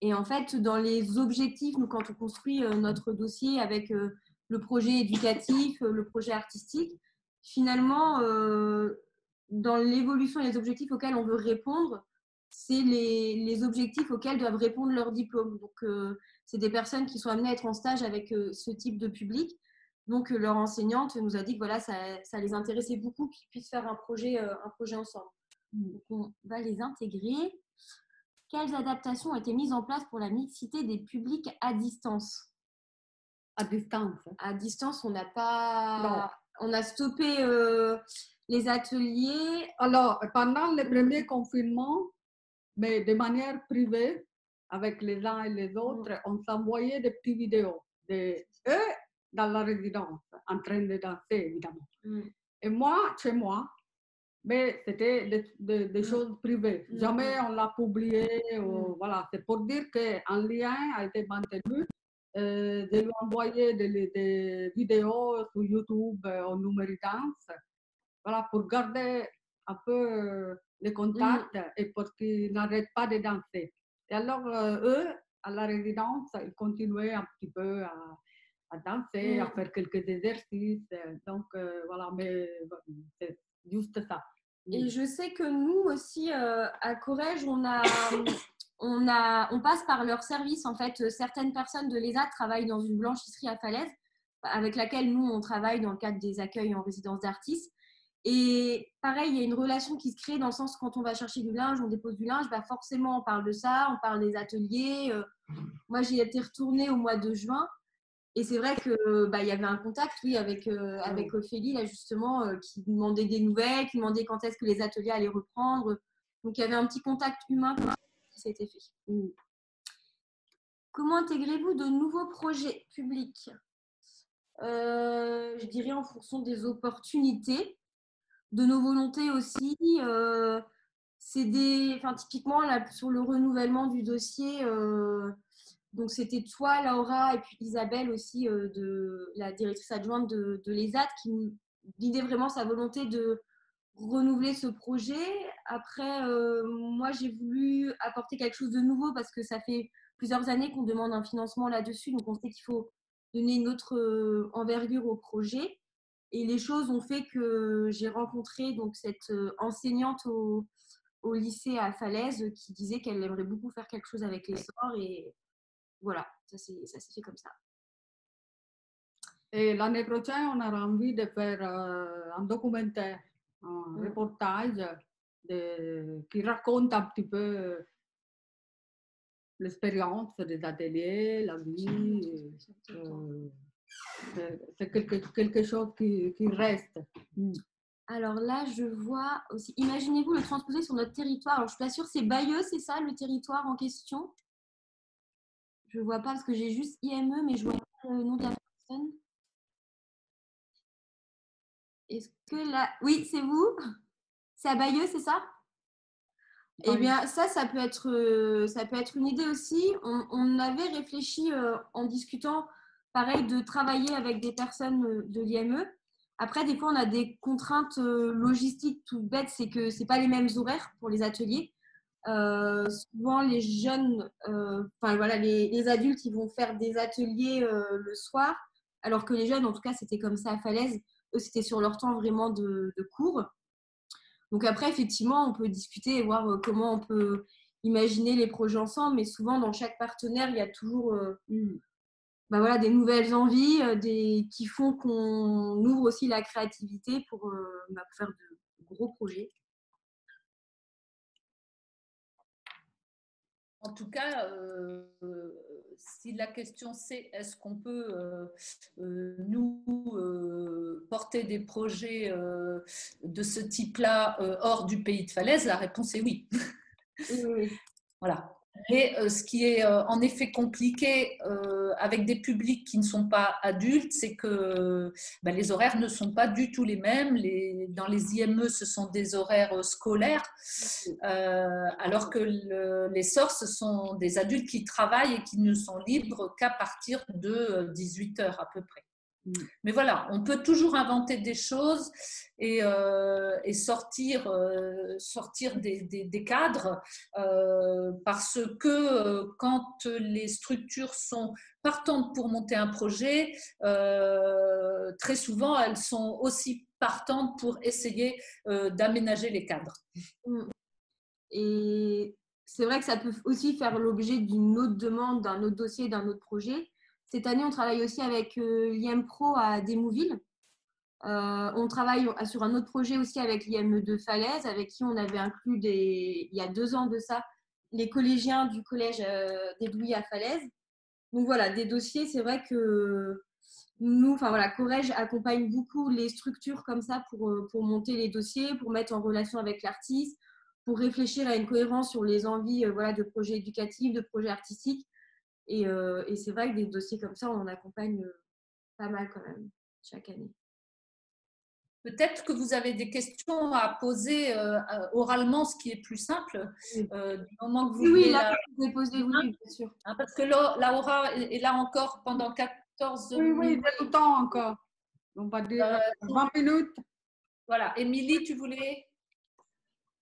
Et en fait, dans les objectifs, nous, quand on construit notre dossier avec le projet éducatif, le projet artistique, finalement, dans l'évolution et les objectifs auxquels on veut répondre, c'est les, les objectifs auxquels doivent répondre leurs diplômes. Donc, c'est des personnes qui sont amenées à être en stage avec ce type de public. Donc, euh, leur enseignante nous a dit que voilà, ça, ça les intéressait beaucoup qu'ils puissent faire un projet, euh, un projet ensemble. Donc, on va les intégrer. Quelles adaptations ont été mises en place pour la mixité des publics à distance? À distance. À distance, on n'a pas. On a stoppé euh, les ateliers. Alors, pendant le premier confinement, mais de manière privée, avec les uns et les autres, on s'envoyait des petites vidéos de eux dans la résidence, en train de danser, évidemment. Mm. Et moi, chez moi, mais c'était des, des- des Mm. choses privées. Mm, Jamais on l'a publié. ou- Mm. voilà, c'est pour dire qu'un lien a été maintenu. Euh, je lui ai envoyé des, des vidéos sur YouTube euh, au Numéridance, voilà, pour garder un peu euh, les contacts et pour qu'ils n'arrêtent pas de danser. Et alors, euh, eux, à la résidence, ils continuaient un petit peu à, à danser, à faire quelques exercices. euh, Donc, euh, voilà, mais euh, c'est juste ça. Et je sais que nous aussi, euh, à Corrège, on, a, (coughs) on, a, on passe par leur service. En fait, certaines personnes de l'ESA travaillent dans une blanchisserie à Falaise, avec laquelle nous, on travaille dans le cadre des accueils en résidence d'artistes. Et pareil, il y a une relation qui se crée dans le sens quand on va chercher du linge, on dépose du linge, bah forcément on parle de ça, on parle des ateliers. Moi, j'y étais retournée au mois de juin. Et c'est vrai que bah, il y avait un contact, oui, avec, euh, avec Ophélie, là, justement, euh, qui demandait des nouvelles, qui demandait quand est-ce que les ateliers allaient reprendre. Donc, il y avait un petit contact humain qui s'était fait. comment intégrez-vous de nouveaux projets publics? Je dirais en fonction des opportunités, de nos volontés aussi. c'est des, enfin, typiquement là, sur le renouvellement du dossier. Donc c'était toi, Laura, et puis Isabelle aussi, de la directrice adjointe de, l'ESAT, qui nous disait vraiment sa volonté de renouveler ce projet. Après, euh, moi, j'ai voulu apporter quelque chose de nouveau parce que ça fait plusieurs années qu'on demande un financement là-dessus. Donc, on sait qu'il faut donner une autre euh, envergure au projet. Et les choses ont fait que j'ai rencontré donc cette euh, enseignante au, au, lycée à Falaise qui disait qu'elle aimerait beaucoup faire quelque chose avec les sorts. Et voilà, ça s'est fait comme ça. Et l'année prochaine, on aura envie de faire un documentaire un mm. reportage de, qui raconte un petit peu l'expérience des ateliers, la vie. Euh, c'est quelque, quelque, chose qui, qui reste. Mm. Alors là, je vois aussi, imaginez-vous le transposer sur notre territoire. Alors, je suis pas sûre, c'est Bayeux, c'est ça le territoire en question? Je vois pas parce que j'ai juste IME, mais je vois pas le nom de la personne. Est-ce que là. Oui, c'est vous? C'est à Bayeux, c'est ça? Eh bien, ça, ça peut être, euh, ça peut être une idée aussi. On, avait réfléchi euh, en discutant, pareil, de travailler avec des personnes euh, de l'IME. Après, des fois, on a des contraintes logistiques tout bêtes, c'est que ce pas les mêmes horaires pour les ateliers. Souvent, les jeunes, enfin voilà, les, les, adultes, ils vont faire des ateliers le soir, alors que les jeunes, en tout cas, c'était comme ça à Falaise, eux, c'était sur leur temps vraiment de, cours. Donc après, effectivement, on peut discuter et voir euh, comment on peut imaginer les projets ensemble, mais souvent, dans chaque partenaire, il y a toujours euh, bah voilà, des nouvelles envies euh, des, qui font qu'on ouvre aussi la créativité pour, bah, pour faire de gros projets. En tout cas, si la question c'est est-ce qu'on peut euh, euh, nous euh, porter des projets de ce type-là hors du pays de falaise, la réponse est oui. oui. (laughs) voilà. Et euh, ce qui est euh, en effet compliqué euh, avec des publics qui ne sont pas adultes, c'est que ben, les horaires ne sont pas du tout les mêmes. Dans les IME, ce sont des horaires scolaires, alors que les SOR, ce sont des adultes qui travaillent et qui ne sont libres qu'à partir de 18 heures à peu près. Mm. Mais voilà, on peut toujours inventer des choses et, euh, sortir, euh, sortir des, cadres euh, parce que quand les structures sont partantes pour monter un projet, très souvent elles sont aussi partantes pour essayer d'aménager les cadres. Mm. Et c'est vrai que ça peut aussi faire l'objet d'une autre demande, d'un autre dossier, d'un autre projet. Cette année, on travaille aussi avec euh, l'IM Pro à Desmouville. Euh, on travaille sur un autre projet aussi avec l'IM de Falaise, avec qui on avait inclus des, il y a deux ans de ça les collégiens du collège euh, des à Falaise. Donc voilà, des dossiers, c'est vrai que nous, enfin voilà, Corège accompagne beaucoup les structures comme ça pour, pour monter les dossiers, pour mettre en relation avec l'artiste, pour réfléchir à une cohérence sur les envies voilà, de projets éducatifs, de projets artistiques. Euh, et, c'est vrai que des dossiers comme ça, on en accompagne euh, pas mal quand même chaque année. Peut-être que vous avez des questions à poser euh, oralement, ce qui est plus simple, du moment que vous Oui, là, vous poser, oui, bien sûr. Hein, parce que Laura est là encore pendant 14 oui, minutes. Oui, tout le temps encore. On va dire 20 minutes. Voilà. Émilie, tu voulais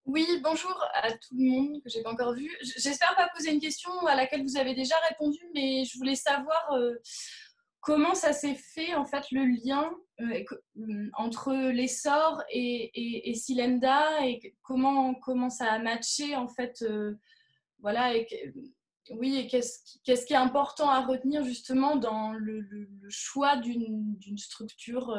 oui, bonjour à tout le monde que j'ai pas encore vu. J'espère pas poser une question à laquelle vous avez déjà répondu, mais je voulais savoir euh, comment ça s'est fait en fait le lien euh, euh, entre l'essor et, et, et, Silenda et comment comment ça a matché en fait. voilà. Et, oui, et qu'est-ce qui est important à retenir justement dans le, choix d'une structure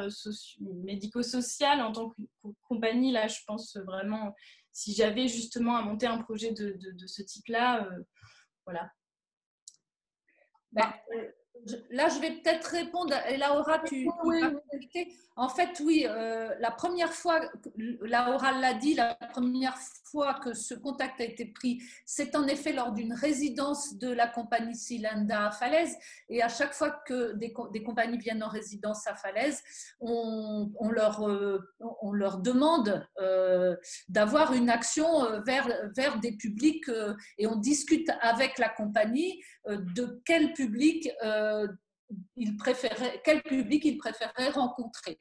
médico-sociale en tant que compagnie Là, je pense vraiment si j'avais justement à monter un projet de, de, ce type-là, euh, voilà. Bah, Là, je vais peut-être répondre. Et Laura, tu, Oui, tu En fait, oui, euh, la première fois, Laura l'a dit, la première fois que ce contact a été pris, c'est en effet lors d'une résidence de la compagnie Silanda à Falaise. Et à chaque fois que des, des compagnies viennent en résidence à Falaise, on, on leur, euh, on leur demande euh, d'avoir une action vers, vers des publics et on discute avec la compagnie de quel public euh, il préférait, quel public il préférait rencontrer.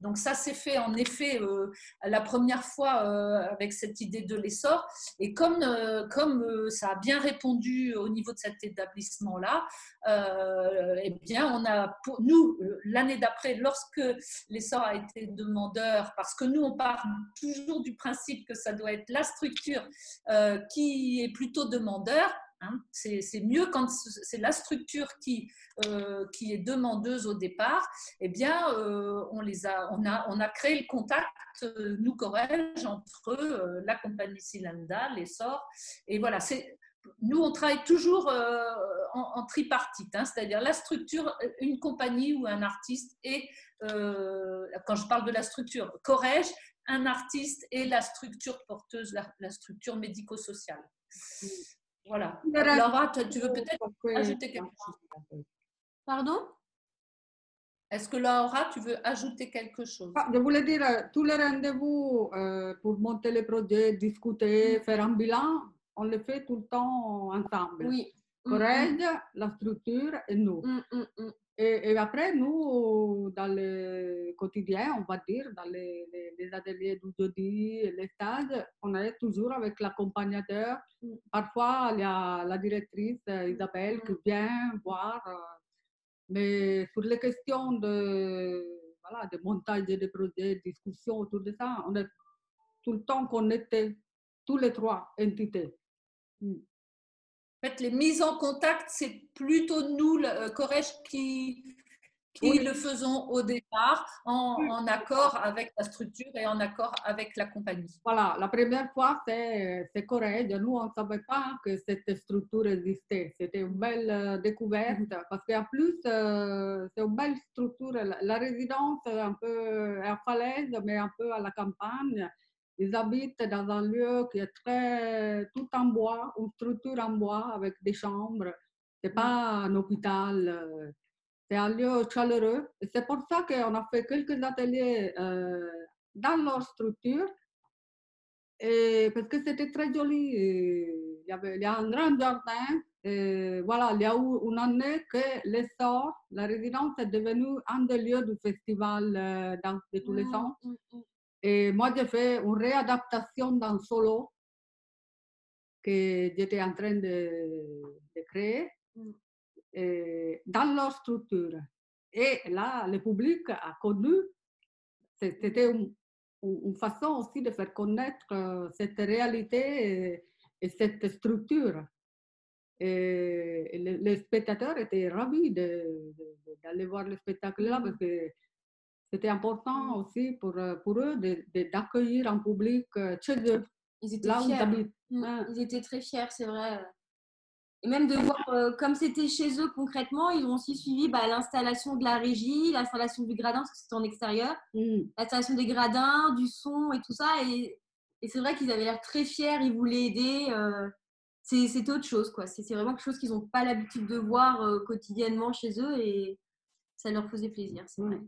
Donc ça s'est fait en effet euh, la première fois euh, avec cette idée de l'essor. Et comme, euh, comme euh, ça a bien répondu au niveau de cet établissement-là, euh, eh bien on a, pour nous, euh, l'année d'après, lorsque l'essor a été demandeur, parce que nous on part toujours du principe que ça doit être la structure euh, qui est plutôt demandeur. Hein. c'est mieux quand c'est la structure qui, euh, qui est demandeuse au départ, eh bien, euh, on, les a, on, a, on a créé le contact, euh, nous, Corrège, entre la compagnie Silanda, l'essor. Et voilà, c'est. Nous, on travaille toujours en, tripartite, hein, c'est-à-dire la structure, une compagnie ou un artiste, et quand je parle de la structure, Corrège, un artiste et la structure porteuse, la, la structure médico-sociale. Voilà. Laura, tu tu veux peut-être ajouter quelque chose? Pardon? Est-ce que Laura, tu veux ajouter quelque chose? Ah, Je voulais dire, euh, tous les rendez-vous euh, pour monter les projets, discuter, faire un bilan, on le fait tout le temps ensemble. Oui. Mm, Corrège, la structure et nous. mm, mm, mm, mm. Et, et après, nous, dans le quotidien, on va dire, dans les, les- les ateliers du jeudi, les stages, on est toujours avec l'accompagnateur. Mm. Parfois, il y a la directrice euh, Isabelle qui vient voir. euh, Mais sur les questions de, voilà, de montage des projets, discussion autour de ça, on est tout le temps connectés, tous les trois entités. En fait, les mises en contact, c'est plutôt nous, le euh, Corrège, qui, qui Oui. le faisons au départ, en, en accord avec la structure et en accord avec la compagnie. Voilà, la première fois, c'est correct. Nous, on ne savait pas que cette structure existait. C'était une belle euh, découverte parce qu'en plus, euh, c'est une belle structure. La, la résidence est un peu à falaise, mais un peu à la campagne. Ils habitent dans un lieu qui est très tout en bois, une structure en bois avec des chambres. C'est pas un hôpital. euh, c'est un lieu chaleureux. Et c'est pour ça qu'on a fait quelques ateliers euh, dans leur structure. Et parce que c'était très joli. Il y, avait, il y a un grand jardin. Et voilà, il y a eu une année que l'essor, la résidence est devenue un des lieux du festival euh, dans, de tous les Mm, sens. mm, mm. Et moi, j'ai fait une réadaptation d'un solo que j'étais en train de, de créer Mm. et dans leur structure. Et là, le public a connu, c'était une, une façon aussi de faire connaître euh, cette réalité et, et cette structure. Et, les, les spectateurs étaient ravis d'aller voir le spectacle là parce que c'était important Mm. aussi pour, euh, pour eux de- de- d'accueillir un public euh, chez eux, Ils étaient là où ils habitent. Mm, Ah. Ils étaient très fiers, c'est vrai. Et même de voir, euh, comme c'était chez eux concrètement, ils ont aussi suivi bah, l'installation de la régie, l'installation du gradin, parce que c'était en extérieur, Mm. l'installation des gradins, du son et tout ça. Et, et c'est vrai qu'ils avaient l'air très fiers, ils voulaient aider. euh, c'est- C'était autre chose, quoi. C'est vraiment quelque chose qu'ils n'ont pas l'habitude de voir euh, quotidiennement chez eux et ça leur faisait plaisir, c'est vrai.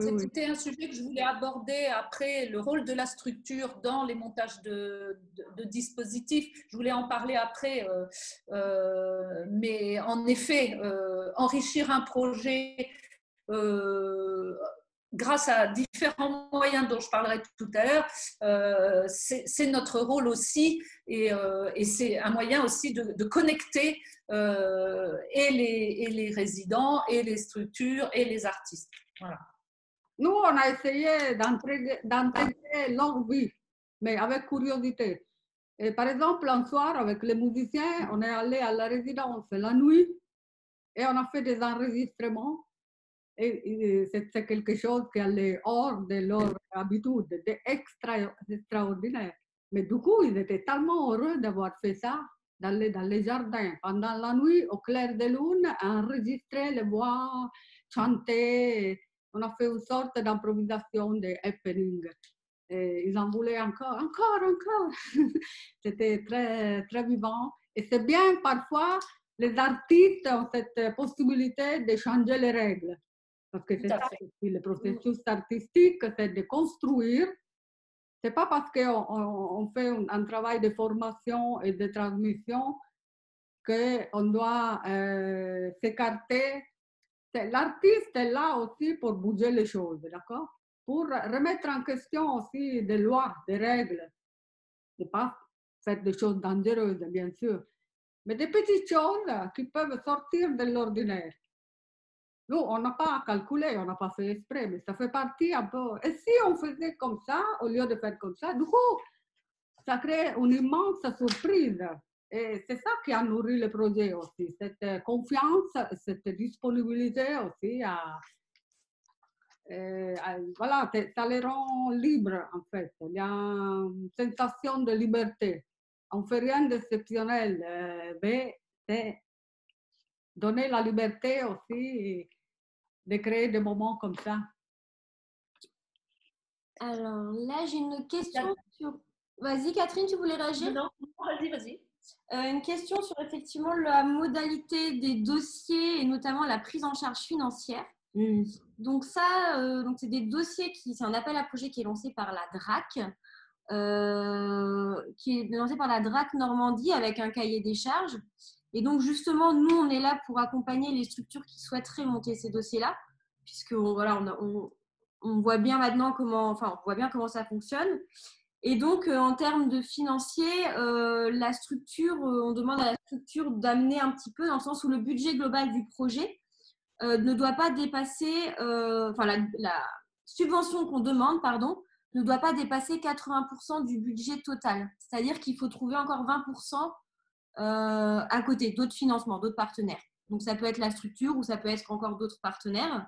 C'était un sujet que je voulais aborder après, le rôle de la structure dans les montages de, dispositifs. Je voulais en parler après, euh, euh, mais en effet, euh, enrichir un projet grâce à différents moyens dont je parlerai tout à l'heure, c'est notre rôle aussi et, c'est un moyen aussi de, connecter et, les, et les résidents et les structures et les artistes. Voilà. Nous, on a essayé d'intégrer leur vie, mais avec curiosité. Et par exemple, un soir, avec les musiciens, on est allé à la résidence la nuit et on a fait des enregistrements. Et, et c'est quelque chose qui allait hors de leur habitude, de extra, extraordinaire. Mais du coup, ils étaient tellement heureux d'avoir fait ça, dans les, dans les jardins, pendant la nuit, au clair de lune, enregistrer les voix, chanter. On a fait une sorte d'improvisation de happening. Et ils en voulaient encore, encore, encore. (laughs) C'était très, très vivant. Et c'est bien parfois, les artistes ont cette possibilité de changer les règles. Parce que c'est ça aussi, le processus artistique, c'est de construire. C'est pas parce qu'on on, fait un, un, travail de formation et de transmission qu'on doit euh, s'écarter. L'artiste est là aussi pour bouger les choses, d'accord? Pour remettre en question aussi des lois, des règles. C'est pas faire des choses dangereuses, bien sûr, mais des petites choses qui peuvent sortir de l'ordinaire. Nous, on n'a pas calculé, on n'a pas fait exprès, mais ça fait partie un peu. Et si on faisait comme ça, au lieu de faire comme ça, du coup, ça crée une immense surprise. Et c'est ça qui a nourri le projet aussi, cette confiance, cette disponibilité aussi à, à voilà, ça les rend libres en fait. Il y a une sensation de liberté. On ne fait rien d'exceptionnel, euh, mais c'est donner la liberté aussi de créer des moments comme ça. Alors là, j'ai une question sur. Vas-y, Catherine, tu voulais réagir? Non, vas-y, vas-y. Euh, une question sur effectivement la modalité des dossiers et notamment la prise en charge financière. Mmh. Donc ça, euh, donc c'est des dossiers qui, c'est un appel à projet qui est lancé par la DRAC, euh, qui est lancé par la DRAC Normandie avec un cahier des charges. Et donc justement, nous, on est là pour accompagner les structures qui souhaiteraient monter ces dossiers-là, puisque on, voilà, on, on, on, voit bien maintenant comment, enfin, on voit bien comment ça fonctionne. Et donc, euh, en termes de financier, euh, la structure, euh, on demande à la structure d'amener un petit peu dans le sens où le budget global du projet ne doit pas dépasser, enfin, la, la subvention qu'on demande, pardon, ne doit pas dépasser 80% du budget total. C'est-à-dire qu'il faut trouver encore 20% euh, à côté, d'autres financements, d'autres partenaires. Donc, ça peut être la structure ou ça peut être encore d'autres partenaires.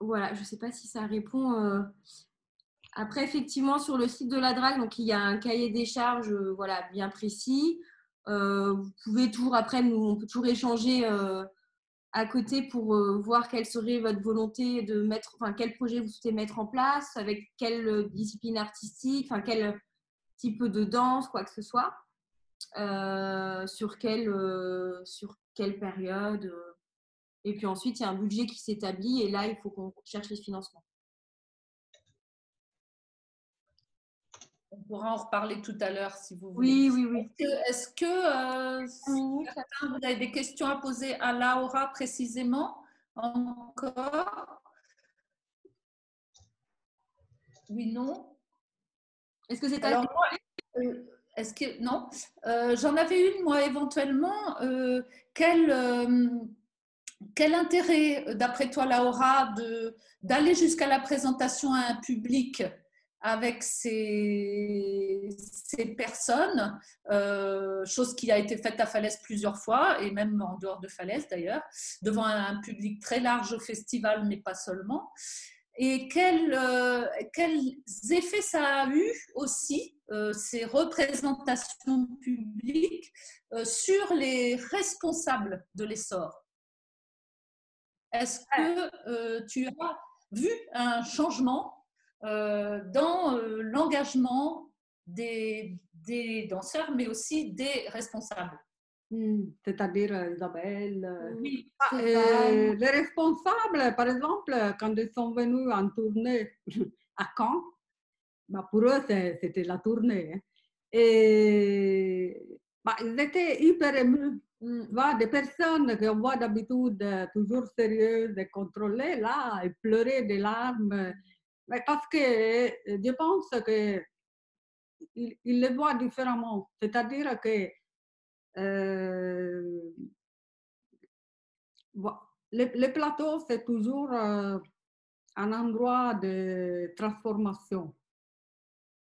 Voilà, je ne sais pas si ça répond. Euh... Après, effectivement, sur le site de la DRAC, donc, il y a un cahier des charges euh, voilà, bien précis. Euh, vous pouvez toujours, après, nous, on peut toujours échanger euh, à côté pour voir quelle serait votre volonté de mettre, enfin, quel projet vous souhaitez mettre en place, avec quelle discipline artistique, enfin, quel type de danse, quoi que ce soit, sur, quelle, sur quelle période. Et puis ensuite, il y a un budget qui s'établit et là, il faut qu'on cherche les financements. Pourra en reparler tout à l'heure si vous voulez. Oui, oui, oui. Est-ce que, euh, vous avez des questions à poser à Laura précisément Encore? Oui, non? Est-ce que c'est à Alors euh, est-ce que non? Euh, J'en avais une moi éventuellement. Euh, quel quel intérêt, d'après toi, Laura, d'aller jusqu'à la présentation à un public? Avec ces, ces personnes, euh, chose qui a été faite à Falaise plusieurs fois et même en dehors de Falaise d'ailleurs, devant un public très large au festival, mais pas seulement. Et quel, euh, quels effets ça a eu aussi, euh, ces représentations publiques, euh, sur les responsables de l'essor? Est-ce que tu as vu un changement dans euh, l'engagement des, des danseurs, mais aussi des responsables Hmm, C'est-à-dire euh, Isabelle. euh, Oui, Ah, euh, les responsables, par exemple, quand ils sont venus en tournée (laughs) à Caen, bah, pour eux, c'était la tournée. hein. Et bah, ils étaient hyper émus. Mm. Vois, des personnes qu'on voit d'habitude euh, toujours sérieuses et contrôlées, là, elles pleuraient des larmes. Parce que euh, je pense que ils le voient différemment. C'est-à-dire que euh, le, le plateau, c'est toujours euh, un endroit de transformation.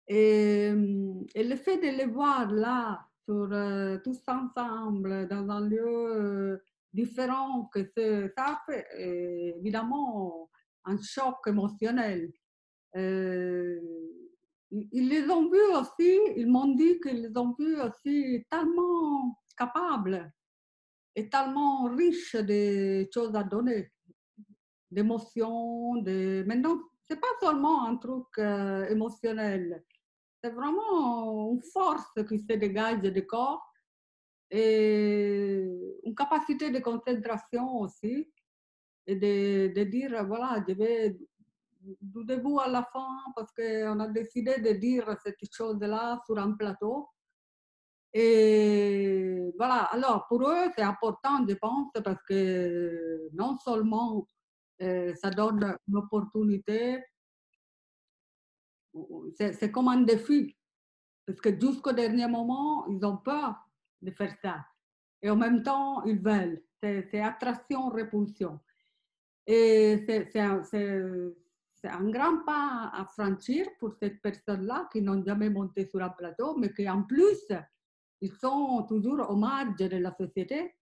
Et, hum, et le fait de les voir là, euh, tous ensemble, dans un lieu euh, différent, que ce- ça fait euh, évidemment un choc émotionnel. Euh, ils les ont vus aussi, ils m'ont dit qu'ils les ont vus aussi tellement capables et tellement riches de choses à donner, d'émotions. De... Maintenant, ce n'est pas seulement un truc euh, émotionnel, c'est vraiment une force qui se dégage du corps et une capacité de concentration aussi et de, de dire, voilà, je vais du début à la fin parce qu'on a décidé de dire cette chose-là sur un plateau. Et voilà, alors pour eux, c'est important, je pense, parce que non seulement euh, ça donne une opportunité, c'est comme un défi, parce que jusqu'au dernier moment, ils ont peur de faire ça. Et en même temps, ils veulent. C'est attraction-répulsion. Et c'est un grand pas à franchir pour ces personnes-là qui n'ont jamais monté sur un plateau, mais qui en plus, ils sont toujours au marge de la société.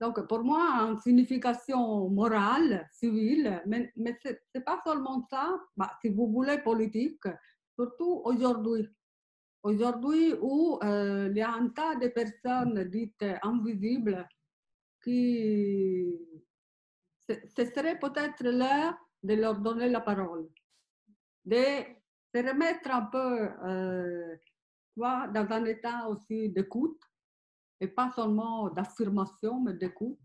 Donc, pour moi, une signification morale, civile, mais, mais ce n'est pas seulement ça, bah, si vous voulez politique, surtout aujourd'hui. Aujourd'hui où euh, il y a un tas de personnes dites invisibles qui... Ce serait peut-être l'heure de leur donner la parole, de se remettre un peu euh, dans un état aussi d'écoute, et pas seulement d'affirmation, mais d'écoute,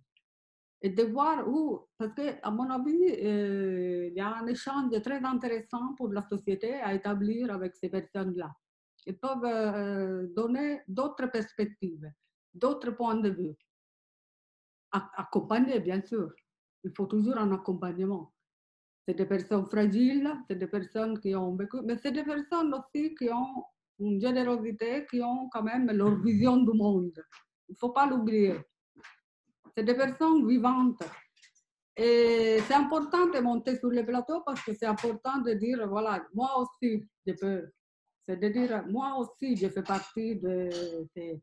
et de voir où, parce qu'à mon avis, euh, il y a un échange très intéressant pour la société à établir avec ces personnes-là. Ils peuvent euh, donner d'autres perspectives, d'autres points de vue. Accompagner, bien sûr. Il faut toujours un accompagnement. C'est des personnes fragiles, c'est des personnes qui ont vécu, mais c'est des personnes aussi qui ont une générosité, qui ont quand même leur vision du monde. Il ne faut pas l'oublier. C'est des personnes vivantes. Et c'est important de monter sur le plateau parce que c'est important de dire, voilà, moi aussi, je peux. C'est de dire, moi aussi, je fais partie de... et,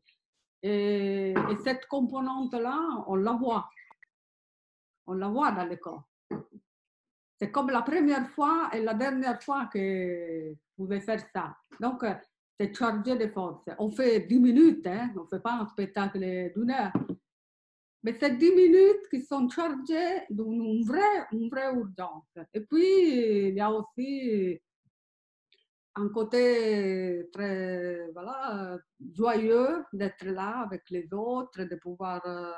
et, cette composante-là, on la voit. On la voit dans le corps c'est comme la première fois et la dernière fois que vous pouvez faire ça. Donc, euh, c'est chargé de force. On fait 10 minutes, hein? on ne fait pas un spectacle d'une heure. Mais c'est 10 minutes qui sont chargées d'une vraie, une vraie urgence. Et puis, il y a aussi un côté très voilà, joyeux d'être là avec les autres, de pouvoir euh,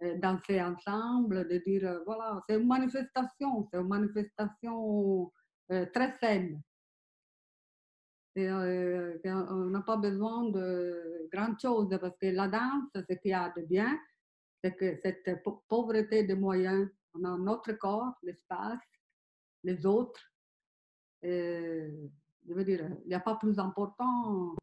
danser ensemble, de dire, euh, voilà, c'est une manifestation, c'est une manifestation euh, très saine. On n'a pas besoin de grand chose parce que la danse, ce qu'il y a de bien, c'est que cette pauvreté de moyens, on a notre corps, l'espace, les autres. Je veux dire, il n'y a pas plus important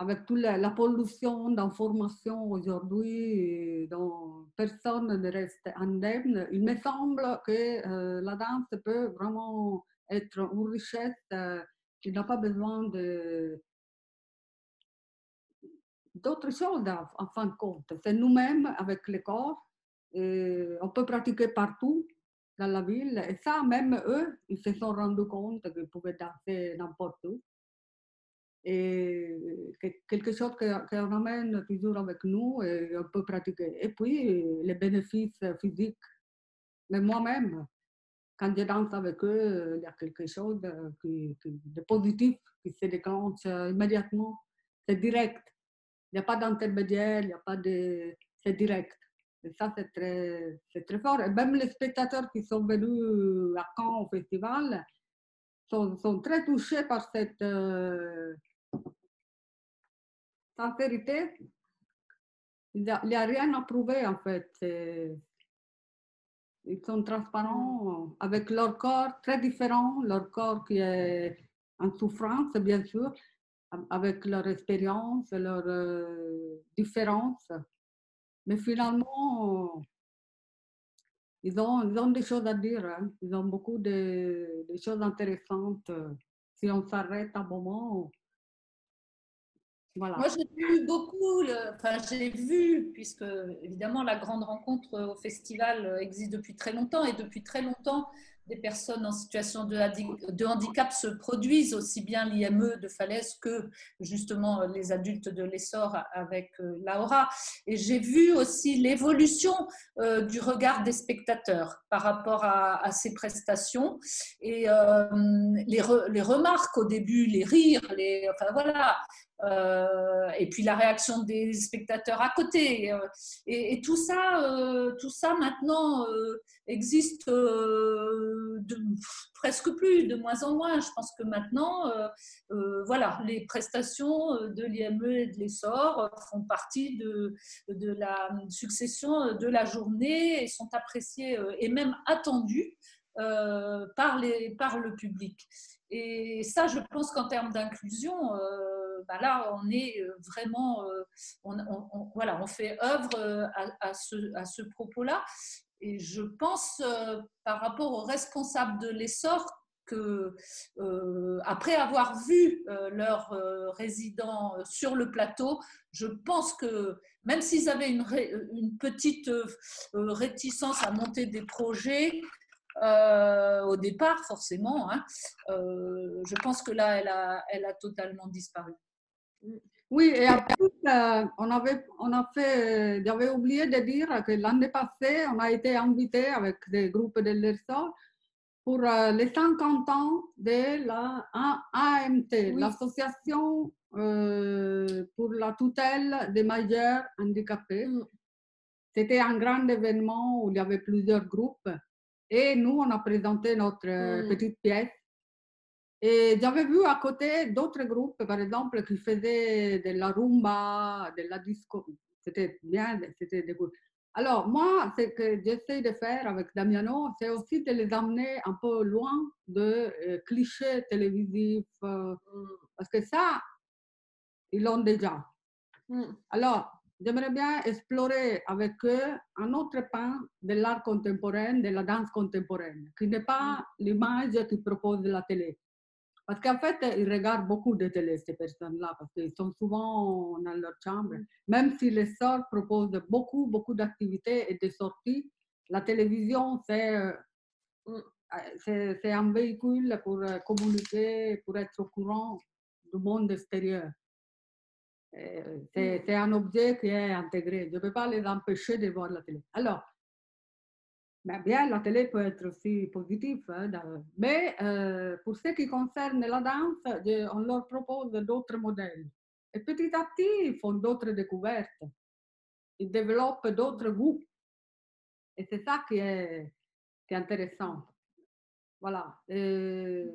avec toute la, pollution d'informations aujourd'hui, dont personne ne reste indemne, il me semble que euh, la danse peut vraiment être une richesse euh, qui n'a pas besoin de d'autres choses en fin de compte. C'est nous-mêmes avec le corps. On peut pratiquer partout dans la ville. Et ça, même eux, ils se sont rendus compte qu'ils pouvaient danser n'importe où et quelque chose qu'on amène toujours avec nous et on peut pratiquer. Et puis, les bénéfices physiques. Mais moi-même, quand je danse avec eux, il y a quelque chose qui, de positif qui se déclenche immédiatement. C'est direct. Il n'y a pas d'intermédiaire, il n'y a pas de... C'est direct. Et ça, c'est très, très fort. Et même les spectateurs qui sont venus à Caen au festival sont, sont très touchés par cette... Euh, vérité, il n'y a, rien à prouver en fait. Ils sont transparents avec leur corps très différent, leur corps qui est en souffrance, bien sûr, avec leur expérience, leur euh, différence. Mais finalement, ils ont, ils ont des choses à dire. Hein. Ils ont beaucoup de, de choses intéressantes. Si on s'arrête un moment, moi, j'ai vu beaucoup, enfin, j'ai vu, puisque évidemment la grande rencontre au festival existe depuis très longtemps, et depuis très longtemps, des personnes en situation de, handicap se produisent, aussi bien l'IME de Falaise que justement les adultes de l'essor avec euh, Laura. Et j'ai vu aussi l'évolution euh, du regard des spectateurs par rapport à, ces prestations. Et euh, les, les, remarques au début, les rires, les, enfin voilà, et puis la réaction des spectateurs à côté. Euh, et, tout ça, euh, tout ça maintenant existe presque plus, de moins en moins. Je pense que maintenant, voilà, les prestations de l'IME et de l'essor font partie de, la succession de la journée et sont appréciées et même attendues. par le public. Et ça, je pense qu'en termes d'inclusion, bah là, on est euh, vraiment, euh, fait œuvre euh, à, ce, propos-là. Et je pense, par rapport aux responsables de l'essor, que après avoir vu leurs résidents sur le plateau, je pense que même s'ils avaient une, petite réticence à monter des projets, au départ, forcément. Hein, je pense que là, elle a totalement disparu. Oui, et après, euh, on avait, on a fait, j'avais oublié de dire que l'année passée, on a été invité avec des groupes de l'ERSOL pour euh, les 50 ans de la AMT, l'Association euh, pour la tutelle des majeurs handicapés. Mm. C'était un grand événement où il y avait plusieurs groupes et nous, on a présenté notre mm. petite pièce et j'avais vu à côté d'autres groupes, par exemple, qui faisaient de la rumba, de la disco. C'était bien, c'était des groupes. Alors, moi, ce que j'essaie de faire avec Damiano, c'est aussi de les amener un peu loin de euh, clichés télévisifs, euh, mm. parce que ça, ils l'ont déjà. Mm. Alors, j'aimerais bien explorer avec eux un autre pan de l'art contemporain, de la danse contemporaine, qui n'est pas mm. l'image qu'ils propose la télé. Parce qu'en fait, ils regardent beaucoup de télé, ces personnes-là, parce qu'ils sont souvent dans leur chambre. Mm. Même si les sorts proposent beaucoup, beaucoup d'activités et de sorties, la télévision, c'est euh, mm. euh, c'est un véhicule pour euh, communiquer, pour être au courant du monde extérieur. Mm. C'est un objet qui est intégré. Je ne peux pas les empêcher de voir la télé. Alors, mais bien, la télé peut être aussi positive, hein, mais euh, pour ce qui concerne la danse, on leur propose d'autres modèles. Et petit à petit, ils font d'autres découvertes. Ils développent d'autres goûts. Et c'est ça qui est, intéressant. Voilà. Et,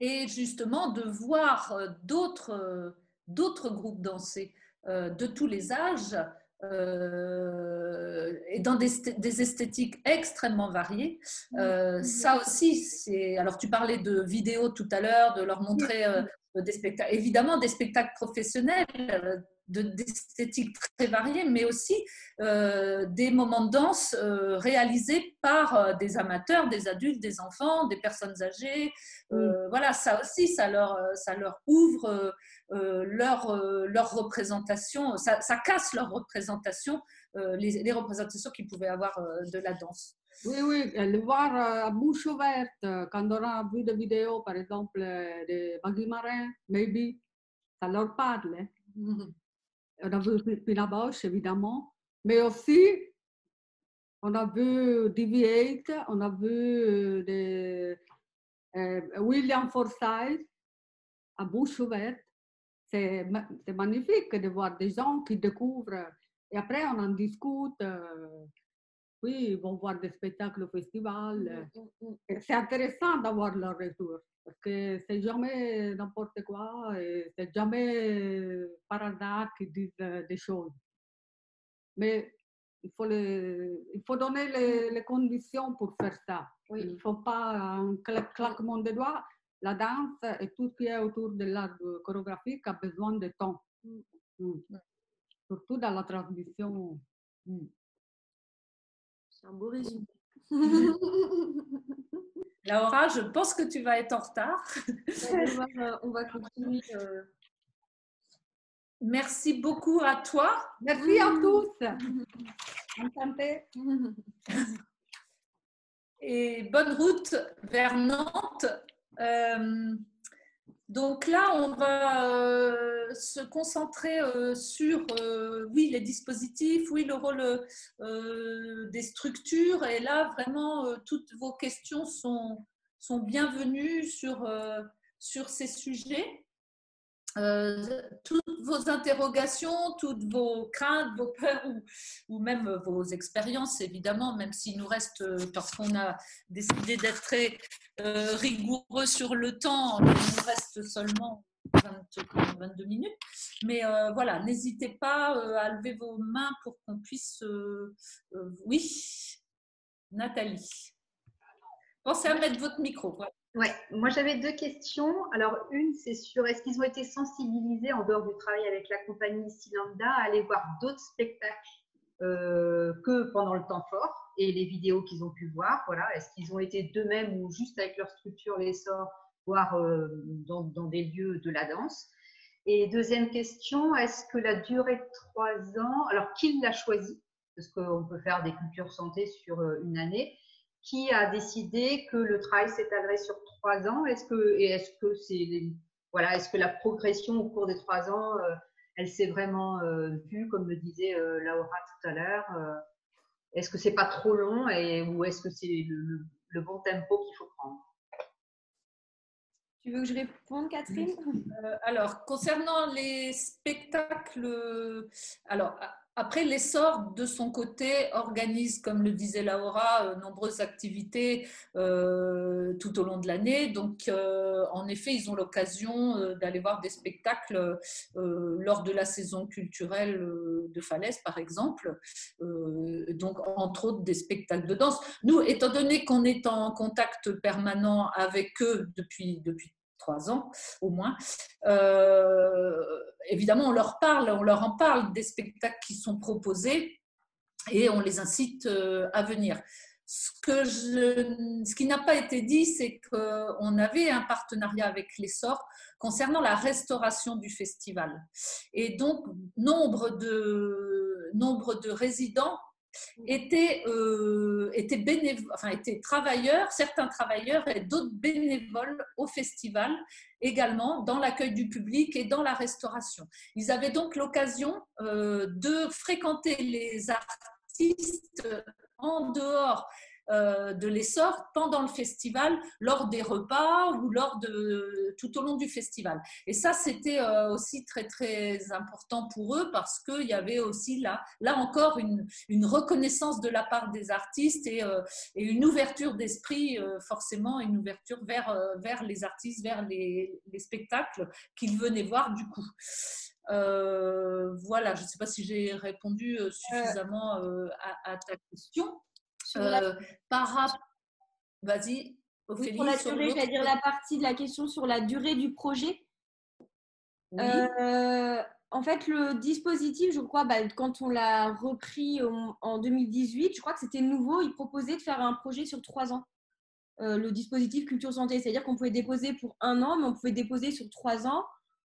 Et justement, de voir euh, d'autres, euh, d'autres groupes danser de tous les âges, euh, et dans des, des, esthétiques extrêmement variées. Euh, ça aussi, c'est. Alors, tu parlais de vidéos tout à l'heure, de leur montrer euh, des spectacles, évidemment des spectacles professionnels d'esthétique très variée, mais aussi euh, des moments de danse euh, réalisés par euh, des amateurs, des adultes, des enfants, des personnes âgées. Voilà, ça aussi, ça leur, ça leur ouvre leur, leur représentation, ça, ça, casse leur représentation, les, les, représentations qu'ils pouvaient avoir de la danse. Oui, oui, le voir à bouche ouverte, quand on a vu des vidéos, par exemple, de Magui Marin, maybe, ça leur parle. Hein. Mm-hmm on a vu Pina Bausch, évidemment, mais aussi on a vu DV8, on a vu des, euh, William Forsythe à bouche ouverte. C'est magnifique de voir des gens qui découvrent et après on en discute. Euh, oui, ils vont voir des spectacles au festival. Mm, mm, mm. C'est intéressant d'avoir leur retour parce que c'est jamais n'importe quoi c'est jamais par hasard qu'ils disent euh, des choses. Mais il faut, les, il faut donner les, les, conditions pour faire ça. Il ne faut pas un claquement de doigts. La danse et tout ce qui est autour de l'art chorégraphique a besoin de temps. Surtout dans la transmission. C'est un beau résumé. Laura, je pense que tu vas être en retard. on, va, continuer. Euh. Merci beaucoup à toi. Merci à tous. Enchanté. Et bonne route vers Nantes. Euh, donc là, on va euh, se concentrer euh, sur, oui, les dispositifs, oui, le rôle des structures. Et là, vraiment, toutes vos questions sont, bienvenues sur ces sujets. Euh, toutes vos interrogations, toutes vos craintes, vos peurs ou, même vos expériences, évidemment, même s'il nous reste, euh, parce qu'on a décidé d'être très euh, rigoureux sur le temps, il nous reste seulement 22 minutes. Mais voilà, n'hésitez pas à lever vos mains pour qu'on puisse... oui, Nathalie. Pensez à mettre votre micro. Voilà. Ouais, moi j'avais deux questions. Alors une, c'est sur est-ce qu'ils ont été sensibilisés en dehors du travail avec la compagnie Silanda à aller voir d'autres spectacles euh, que pendant le temps fort et les vidéos qu'ils ont pu voir. Voilà, est-ce qu'ils ont été d'eux-mêmes ou juste avec leur structure les sorts voir euh, dans, dans, des lieux de la danse? Et deuxième question, est-ce que la durée de trois ans, alors qui l'a choisi? Parce qu'on peut faire des cultures santé sur euh, une année qui a décidé que le travail s'étalerait sur trois ans? Est-ce que et est-ce que c'est voilà, est-ce que la progression au cours des trois ans, euh, elle s'est vraiment euh, vue, comme le disait euh, Laura tout à l'heure Est-ce que c'est pas trop long et ou est-ce que c'est le, bon tempo qu'il faut prendre? Tu veux que je réponde, Catherine? Alors, concernant les spectacles, alors après, l'essor de son côté organise, comme le disait Laura, euh, nombreuses activités euh, tout au long de l'année. Donc, euh, en effet, ils ont l'occasion d'aller voir des spectacles lors de la saison culturelle de Falaise, par exemple. donc, entre autres, des spectacles de danse. Nous, étant donné qu'on est en contact permanent avec eux depuis, depuis trois ans au moins. Euh, évidemment, on leur parle, on leur en parle des spectacles qui sont proposés et on les incite euh, à venir. Ce, qui n'a pas été dit, c'est qu'on avait un partenariat avec l'essor concernant la restauration du festival. Et donc, nombre de résidents étaient, euh, étaient, enfin, étaient travailleurs, certains travailleurs et d'autres bénévoles au festival également dans l'accueil du public et dans la restauration. Ils avaient donc l'occasion euh, de fréquenter les artistes en dehors de l'essor pendant le festival, lors des repas ou lors de tout au long du festival. Et ça, c'était euh, aussi très très important pour eux parce qu'il y avait aussi là, là encore une, une, reconnaissance de la part des artistes et, euh, et une ouverture d'esprit, forcément une ouverture vers, vers les artistes, vers les, les spectacles qu'ils venaient voir du coup. voilà, je ne sais pas si j'ai répondu suffisamment à, à, ta question. Euh, par Vas-y, Ophélie. pour la durée, la partie de la question sur la durée du projet. Euh, en fait, le dispositif, je crois, bah, quand on l'a repris en 2018, je crois que c'était nouveau. Il proposait de faire un projet sur trois ans. Euh, le dispositif culture santé, c'est-à-dire qu'on pouvait déposer pour un an, mais on pouvait déposer sur trois ans.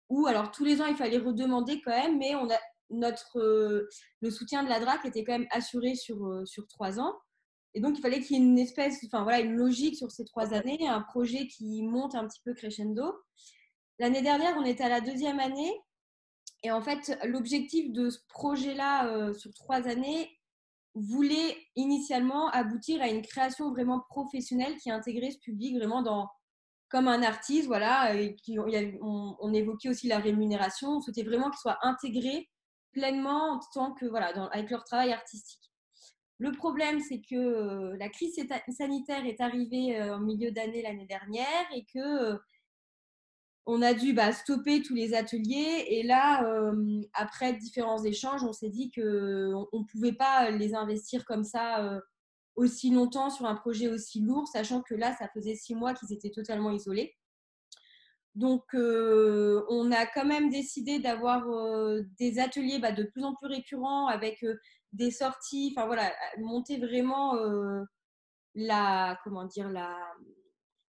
Ou alors tous les ans, il fallait redemander quand même, mais on a notre le soutien de la DRAC était quand même assuré sur sur trois ans. Et donc, il fallait qu'il y ait une espèce, enfin voilà, une logique sur ces trois années, un projet qui monte un petit peu crescendo. L'année dernière, on était à la deuxième année. Et en fait, l'objectif de ce projet-là euh, sur trois années voulait initialement aboutir à une création vraiment professionnelle qui intégrait ce public vraiment dans, comme un artiste, voilà. On, évoquait aussi la rémunération. On souhaitait vraiment qu'ils soient intégrés pleinement en tant que, voilà, avec leur travail artistique. Le problème, c'est que euh, la crise sanitaire est arrivée euh, en milieu d'année l'année dernière et que euh, on a dû bah, stopper tous les ateliers. Et là, après différents échanges, on s'est dit qu'on ne pouvait pas les investir comme ça aussi longtemps sur un projet aussi lourd, sachant que là, ça faisait six mois qu'ils étaient totalement isolés. Donc, on a quand même décidé d'avoir des ateliers bah, de plus en plus récurrents avec des sorties, enfin voilà, monter vraiment euh, la, comment dire, la,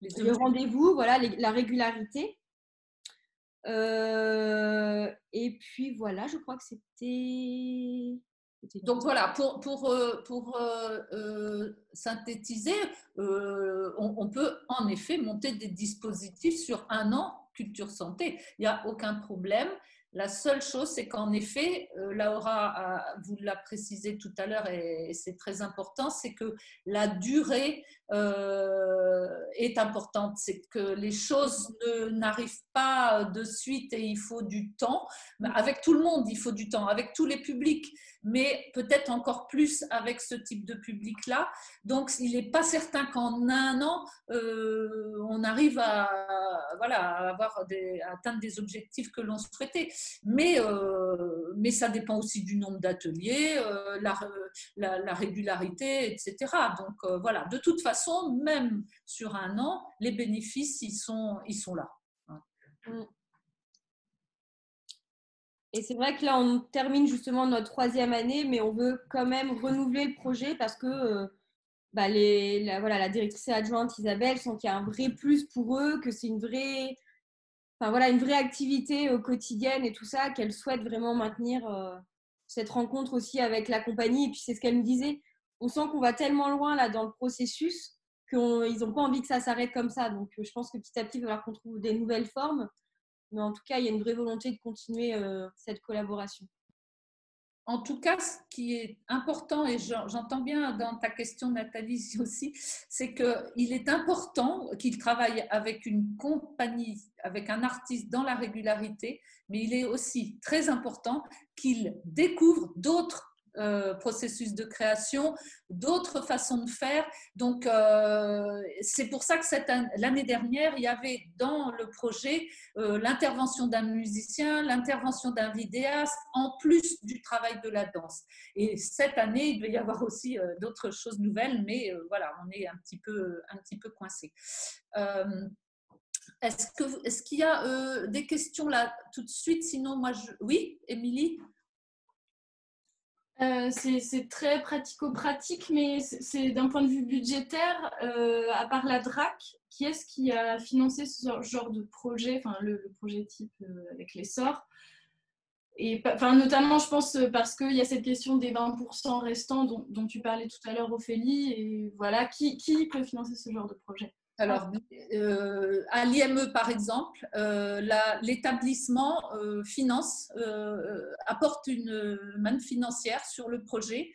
le rendez-vous, voilà, la régularité. Euh, et puis voilà, je crois que c'était. Donc voilà, pour, pour, euh, pour euh, euh, synthétiser, on, peut en effet monter des dispositifs sur un an, culture santé. Il n'y a aucun problème. La seule chose, c'est qu'en effet, Laura, vous l'a précisé tout à l'heure et c'est très important, c'est que la durée est importante. C'est que les choses n'arrivent pas de suite et il faut du temps. Avec tout le monde, il faut du temps. Avec tous les publics, mais peut-être encore plus avec ce type de public-là. Donc, il n'est pas certain qu'en un an, euh, on arrive à, voilà, des, atteindre des objectifs que l'on souhaitait. Mais, euh, mais ça dépend aussi du nombre d'ateliers, euh, la, la, régularité, etc. Donc, voilà, de toute façon, même sur un an, les bénéfices, ils sont, ils sont là. Mm. Et c'est vrai que là, on termine justement notre troisième année, mais on veut quand même renouveler le projet parce que euh, bah, les, la, voilà, la directrice adjointe Isabelle sent qu'il y a un vrai plus pour eux, que c'est une vraie, enfin, voilà, une vraie activité quotidienne et tout ça, qu'elle souhaite vraiment maintenir euh, cette rencontre aussi avec la compagnie. Et puis c'est ce qu'elle nous disait, on sent qu'on va tellement loin là dans le processus qu'ils n'ont pas envie que ça s'arrête comme ça. Donc je pense que petit à petit, il va falloir qu'on trouve des nouvelles formes. Mais en tout cas, il y a une vraie volonté de continuer euh, cette collaboration. En tout cas, ce qui est important, et j'entends bien dans ta question, Nathalie, (laughs) aussi, c'est qu'il est important qu'il travaille avec une compagnie, avec un artiste dans la régularité, mais il est aussi très important qu'il découvre d'autres euh, processus de création, d'autres façons de faire. Donc, euh, c'est pour ça que l'année dernière, il y avait dans le projet euh, l'intervention d'un musicien, l'intervention d'un vidéaste, en plus du travail de la danse. Et cette année, il devait y avoir aussi d'autres choses nouvelles, mais voilà, on est un petit peu, un petit peu coincé. Est-ce qu'il est y a des questions là tout de suite? Sinon, moi, je... oui, Émilie? Euh, c'est très pratico-pratique, mais c'est d'un point de vue budgétaire, euh, à part la DRAC, qui est-ce qui a financé ce genre de projet, enfin le, projet type euh, avec les sorts et enfin, notamment, je pense parce qu'il y a cette question des 20% restants dont, tu parlais tout à l'heure, Ophélie, et voilà, qui peut financer ce genre de projet? Alors, euh, à l'IME, par exemple, euh, l'établissement euh, finance, apporte une manne financière sur le projet.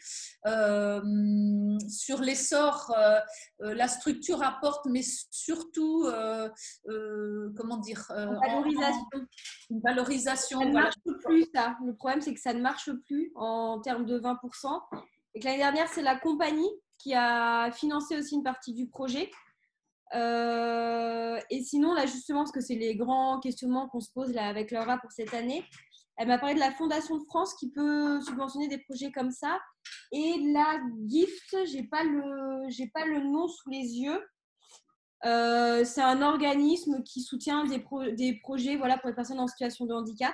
sur l'essor, la structure apporte, mais surtout, comment dire Une valorisation. une valorisation. Ça ne marche plus, ça. Le problème, c'est que ça ne marche plus en termes de 20%. Et que l'année dernière, c'est la compagnie qui a financé aussi une partie du projet. Euh, et sinon, là, justement, parce que c'est les grands questionnements qu'on se pose là, avec Laura pour cette année, elle m'a parlé de la Fondation de France qui peut subventionner des projets comme ça. Et la GIFT, j'ai pas le, pas le nom sous les yeux. Euh, c'est un organisme qui soutient des, des, projets voilà, pour les personnes en situation de handicap.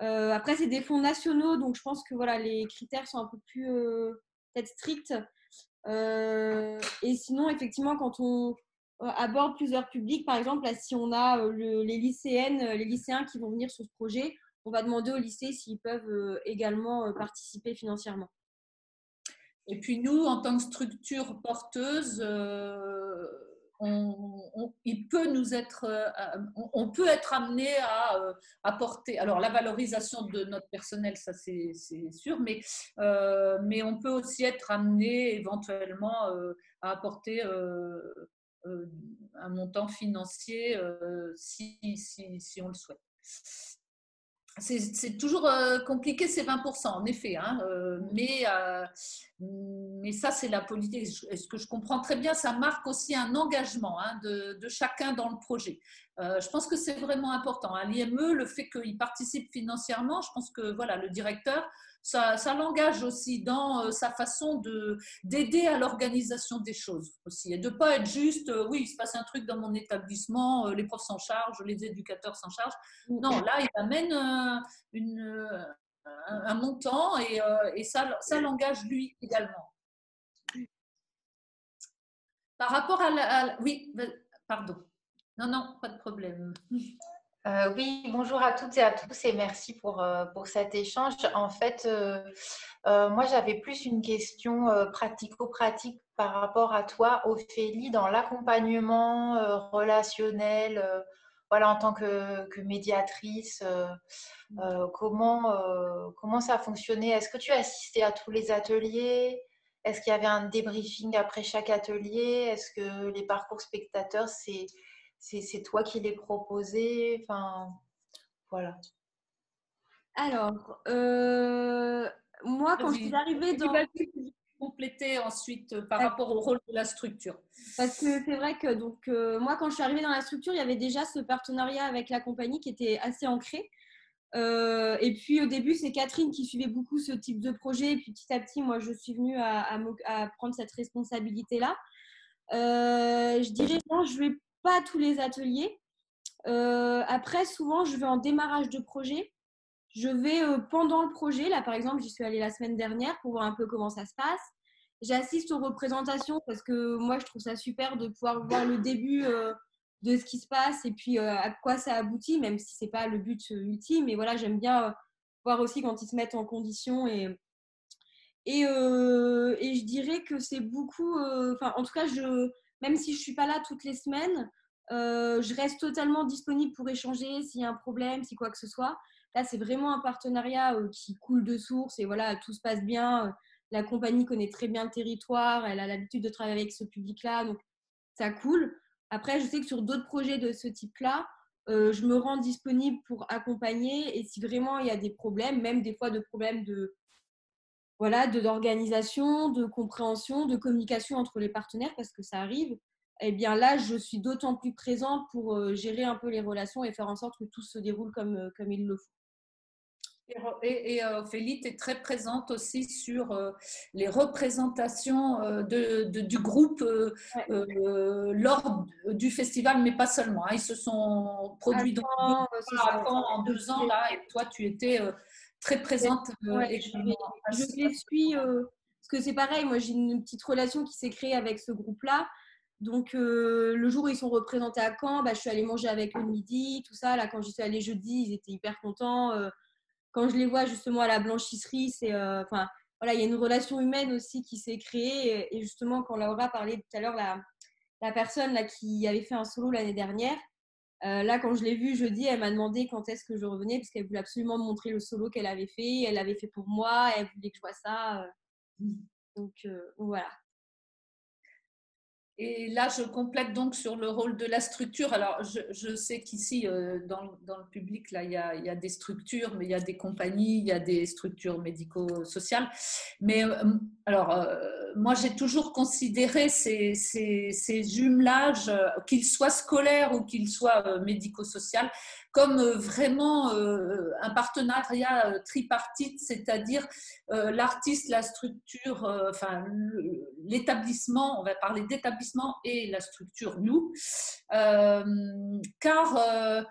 Euh, après, c'est des fonds nationaux, donc je pense que voilà, les critères sont un peu plus peut-être stricts. et sinon, effectivement, quand on, aborde plusieurs publics. Par exemple, si on a euh, les lycéennes, euh, les lycéens qui vont venir sur ce projet, on va demander au lycée s'ils peuvent également participer financièrement. Et puis nous, en tant que structure porteuse, on, il peut nous être, on, peut être amené à apporter, alors la valorisation de notre personnel, ça c'est sûr, mais, mais on peut aussi être amené éventuellement à apporter euh, un montant financier euh, si, si, si, on le souhaite. C'est toujours euh, compliqué ces 20%, en effet, hein, mais, mais ça c'est la politique. Ce que je comprends très bien, ça marque aussi un engagement hein, de, de, chacun dans le projet. je pense que c'est vraiment important. À l'IME, le fait qu'il participe financièrement, je pense que voilà, le directeur ça, l'engage aussi dans euh, sa façon d'aider à l'organisation des choses aussi. Et de ne pas être juste, euh, oui, il se passe un truc dans mon établissement, euh, les profs s'en chargent, les éducateurs s'en chargent. Non, là, il amène une, un, montant et, et ça, ça l'engage lui également. Par rapport à la... oui, pardon. Non, non, pas de problème. Euh, oui, bonjour à toutes et à tous et merci pour, euh, pour cet échange. En fait, euh, moi, j'avais plus une question pratico-pratique par rapport à toi, Ophélie, dans l'accompagnement relationnel, voilà, en tant que, que médiatrice. comment, comment ça fonctionnait Est-ce que tu assistais à tous les ateliers? Est-ce qu'il y avait un débriefing après chaque atelier? Est-ce que les parcours spectateurs, c'est c'est toi qui les proposé Enfin, voilà. Alors, euh, moi, quand je suis arrivée dans. compléter ensuite euh, par rapport au rôle de la structure. Parce que c'est vrai que donc euh, moi quand je suis arrivée dans la structure, il y avait déjà ce partenariat avec la compagnie qui était assez ancré. et puis au début, c'est Catherine qui suivait beaucoup ce type de projet. Et puis petit à petit, moi, je suis venue à, à, prendre cette responsabilité-là. je dirais, non, je vais pas tous les ateliers. Euh, après, souvent, je vais en démarrage de projet. Je vais euh, pendant le projet. Là, par exemple, j'y suis allée la semaine dernière pour voir un peu comment ça se passe. J'assiste aux représentations parce que moi, je trouve ça super de pouvoir voir le début euh, de ce qui se passe et puis à quoi ça aboutit, même si c'est pas le but ultime. Mais voilà, j'aime bien voir aussi quand ils se mettent en condition et, et, et je dirais que c'est beaucoup. Enfin, en tout cas, je même si je ne suis pas là toutes les semaines, euh, je reste totalement disponible pour échanger s'il y a un problème, si quoi que ce soit. Là, c'est vraiment un partenariat euh, qui coule de source et voilà, tout se passe bien. La compagnie connaît très bien le territoire, elle a l'habitude de travailler avec ce public-là, donc ça coule. Après, je sais que sur d'autres projets de ce type-là, euh, je me rends disponible pour accompagner et si vraiment il y a des problèmes, même des fois de problèmes de, voilà, de d'organisation, de compréhension, de communication entre les partenaires parce que ça arrive. Eh bien là, je suis d'autant plus présente pour euh, gérer un peu les relations et faire en sorte que tout se déroule comme, euh, comme il le faut. Et, et euh, Ophélie, tu es très présente aussi sur les représentations de, du groupe lors du festival, mais pas seulement. Hein. Ils se sont produits dans, en deux ans, là, et toi, tu étais très présente. Euh, je, les suis euh, parce que c'est pareil. Moi, j'ai une petite relation qui s'est créée avec ce groupe-là. Donc, euh, le jour où ils sont représentés à Caen, bah, je suis allée manger avec eux midi, tout ça. Là, quand j'y suis allée jeudi, ils étaient hyper contents. quand je les vois justement à la blanchisserie, c'est, enfin, voilà, il y a une relation humaine aussi qui s'est créée. Et justement, quand Laura parlait tout à l'heure, la, la personne là, qui avait fait un solo l'année dernière, euh, là, quand je l'ai vue jeudi, elle m'a demandé quand est-ce que je revenais parce qu'elle voulait absolument me montrer le solo qu'elle avait fait. Elle l'avait fait pour moi, elle voulait que je vois ça. Euh. donc euh, voilà. Et là, je complète donc sur le rôle de la structure. Alors, je, sais qu'ici, euh, dans, le public, là, il y, a, des structures, mais il y a des compagnies, il y a des structures médico-sociales. Mais euh, alors, euh, moi, j'ai toujours considéré ces, ces jumelages, qu'ils soient scolaires ou qu'ils soient médico-sociaux, comme euh, vraiment euh, un partenariat euh, tripartite, c'est-à-dire l'artiste, la structure, enfin l'établissement, on va parler d'établissement et la structure, nous, car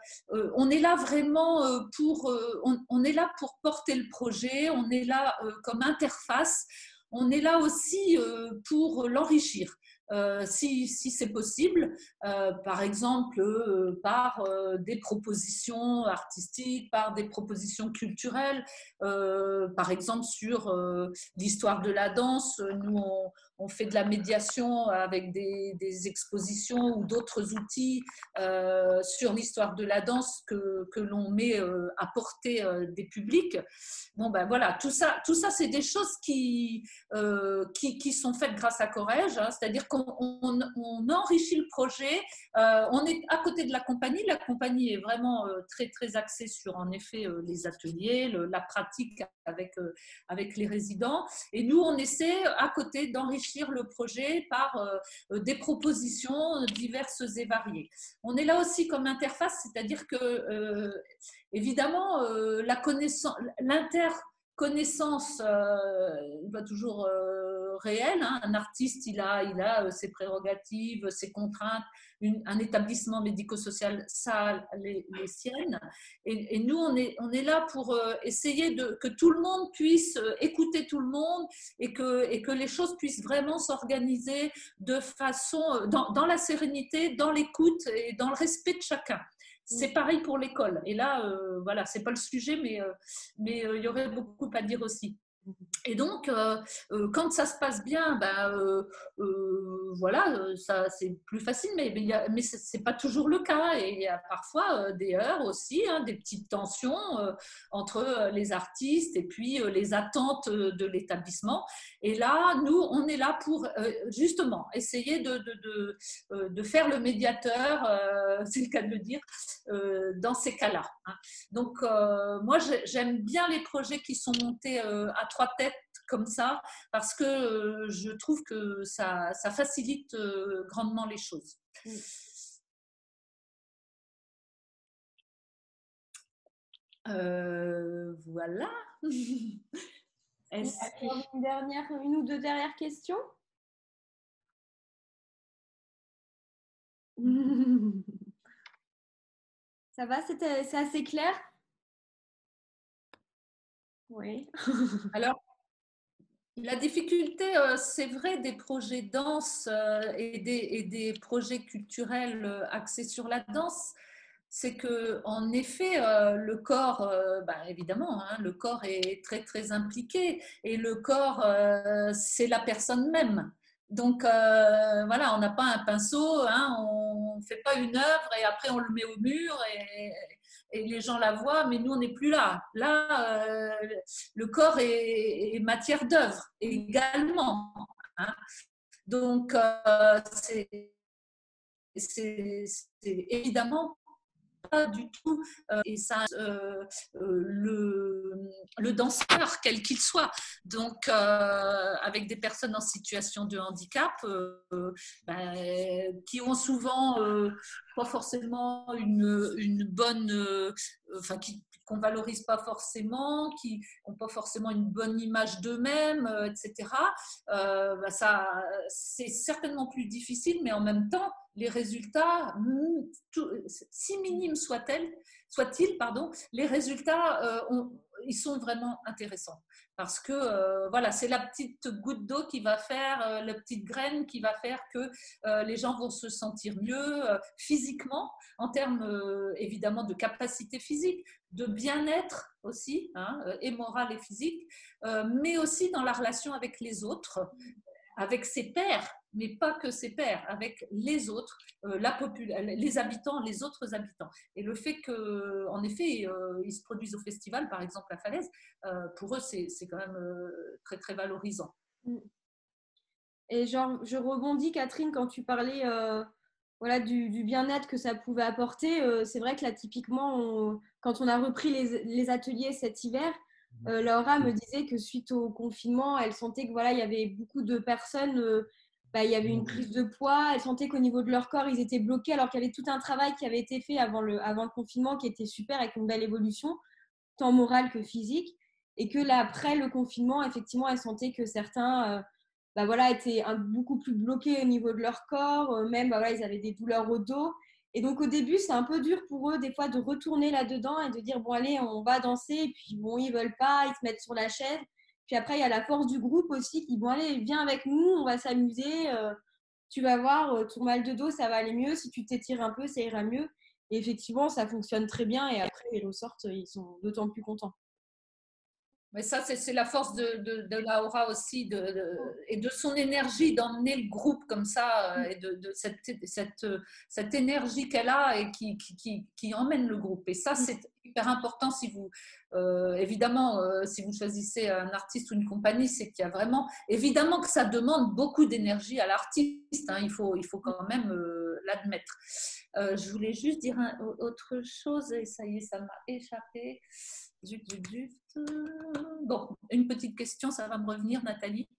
on est là vraiment pour, on, est là pour porter le projet, on est là comme interface, on est là aussi pour l'enrichir. Euh, si, c'est possible, euh, par exemple euh, par des propositions artistiques, par des propositions culturelles, par exemple sur l'histoire de la danse. Nous, on, on fait de la médiation avec des, expositions ou d'autres outils euh, sur l'histoire de la danse que, l'on met euh, à portée euh, des publics. Bon, ben voilà, tout ça, tout ça c'est des choses qui, qui, sont faites grâce à Corège, hein. c'est-à-dire qu'on on, enrichit le projet, on est à côté de la compagnie, la compagnie est vraiment très, très axée sur, en effet, les ateliers, la pratique avec, avec les résidents, et nous, on essaie à côté d'enrichir le projet par euh, euh, des propositions diverses et variées. On est là aussi comme interface, c'est-à-dire que, euh, évidemment, la connaissance, l'interconnaissance va toujours réel. Hein. Un artiste, il a, il a euh, ses prérogatives, ses contraintes. un établissement médico-social, ça les, les siennes. Et, nous, on est, on est là pour euh, essayer de, que tout le monde puisse euh, écouter tout le monde et que, et que les choses puissent vraiment s'organiser de façon, dans, dans la sérénité, dans l'écoute et dans le respect de chacun. C'est pareil pour l'école. Et là, euh, voilà, c'est pas le sujet, mais euh, mais il y aurait beaucoup à dire aussi. Et donc, euh, euh, quand ça se passe bien, ben, voilà, ça c'est plus facile, mais, mais, ce n'est pas toujours le cas. Et il y a parfois des heures aussi, hein, des petites tensions entre les artistes et puis les attentes de l'établissement. Et là, nous, on est là pour justement essayer de, de, de, faire le médiateur, (laughs) c'est le cas de le dire, dans ces cas-là. Hein. Donc, moi, j'aime bien les projets qui sont montés à trois têtes comme ça, parce que euh, je trouve que ça, ça facilite euh, grandement les choses. Euh, voilà. (laughs) une, dernière, une ou deux dernières questions? (laughs) Ça va, c'est assez clair? Oui. Alors, la difficulté, euh, c'est vrai, des projets danse euh, et des, projets culturels euh, axés sur la danse, c'est que en effet, le corps, bah, évidemment, hein, le corps est très très impliqué et le corps, c'est la personne même. Donc voilà, on n'a pas un pinceau, hein, on ne fait pas une œuvre et après on le met au mur et, et les gens la voient, mais nous, on n'est plus là. Là, euh, le corps est, matière d'œuvre également. Hein. Donc, euh, c'est évidemment pas du tout euh, et ça, euh, euh, le, danseur, quel qu'il soit. Donc, avec des personnes en situation de handicap ben, qui ont souvent pas forcément une, bonne, enfin, qu'on valorise pas forcément, qui n'ont pas forcément une bonne image d'eux-mêmes, etc. Ben, ça, c'est certainement plus difficile, mais en même temps, les résultats, si minimes soient-ils, soit pardon, les résultats, euh, ils sont vraiment intéressants. Parce que euh, voilà, c'est la petite goutte d'eau qui va faire, euh, la petite graine qui va faire que les gens vont se sentir mieux physiquement, en termes évidemment de capacité physique, de bien-être aussi, hein, et moral et physique, mais aussi dans la relation avec les autres, avec ses pairs, mais pas que ses pairs, avec les autres, euh, la les habitants, les autres habitants. Et le fait qu'en effet, euh, ils se produisent au festival, par exemple à Falaise, euh, pour eux, c'est quand même très, très valorisant. Mm. Et genre, je rebondis, Catherine, quand tu parlais voilà, du, bien-être que ça pouvait apporter. c'est vrai que là, typiquement, quand on a repris les ateliers cet hiver, Laura me disait que suite au confinement, elle sentait que voilà, il y avait beaucoup de personnes bah, il y avait une prise de poids. Elles sentaient qu'au niveau de leur corps, ils étaient bloqués alors qu'il y avait tout un travail qui avait été fait avant le, avant le confinement qui était super avec une belle évolution, tant morale que physique. Et que là, après le confinement, effectivement, elles sentaient que certains euh, bah, voilà, étaient beaucoup plus bloqués au niveau de leur corps. Euh, même, bah, voilà, ils avaient des douleurs au dos. Et donc, au début, c'est un peu dur pour eux, des fois, de retourner là-dedans et de dire, bon, allez, on va danser. Et puis, bon, ils veulent pas, ils se mettent sur la chaise. Puis après, il y a la force du groupe aussi qui, bon, allez, viens avec nous, on va s'amuser. Euh, tu vas voir, euh, ton mal de dos, ça va aller mieux. Si tu t'étires un peu, ça ira mieux. Et effectivement, ça fonctionne très bien. Et après, ils ressortent, ils sont d'autant plus contents. Mais ça, c'est la force de, de, de, Laura aussi et de son énergie d'emmener le groupe comme ça euh, et de, cette, énergie qu'elle a et qui, emmène le groupe. Et ça, c'est hyper important si vous, euh, évidemment, euh, si vous choisissez un artiste ou une compagnie, c'est qu'il y a vraiment, évidemment que ça demande beaucoup d'énergie à l'artiste. Hein, il, faut, il faut quand même l'admettre. je voulais juste dire autre chose et ça y est, ça m'a échappé. Zut, zut, zut. Bon, une petite question, ça va me revenir, Nathalie.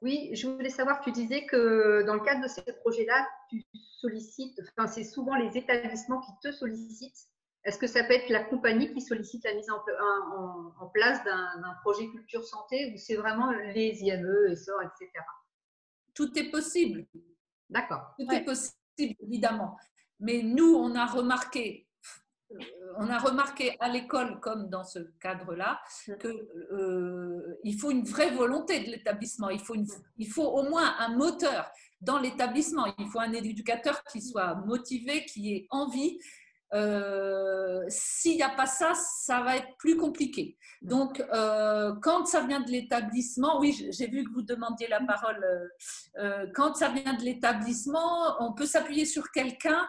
Oui, je voulais savoir, tu disais que dans le cadre de ces projets-là, tu sollicites, enfin, c'est souvent les établissements qui te sollicitent. Est-ce que ça peut être la compagnie qui sollicite la mise en, place d'un projet culture santé ou c'est vraiment les IME, ESSOR, etc. Tout est possible. D'accord. Tout est possible, évidemment. Mais nous, on a remarqué on a remarqué à l'école, comme dans ce cadre-là, qu'il euh, faut une vraie volonté de l'établissement. Il faut, il faut au moins un moteur. dans l'établissement. Il faut un éducateur qui soit motivé, qui ait envie euh, s'il n'y a pas ça, ça va être plus compliqué. Donc, euh, quand ça vient de l'établissement, oui, j'ai vu que vous demandiez la parole. Euh, quand ça vient de l'établissement, on peut s'appuyer sur quelqu'un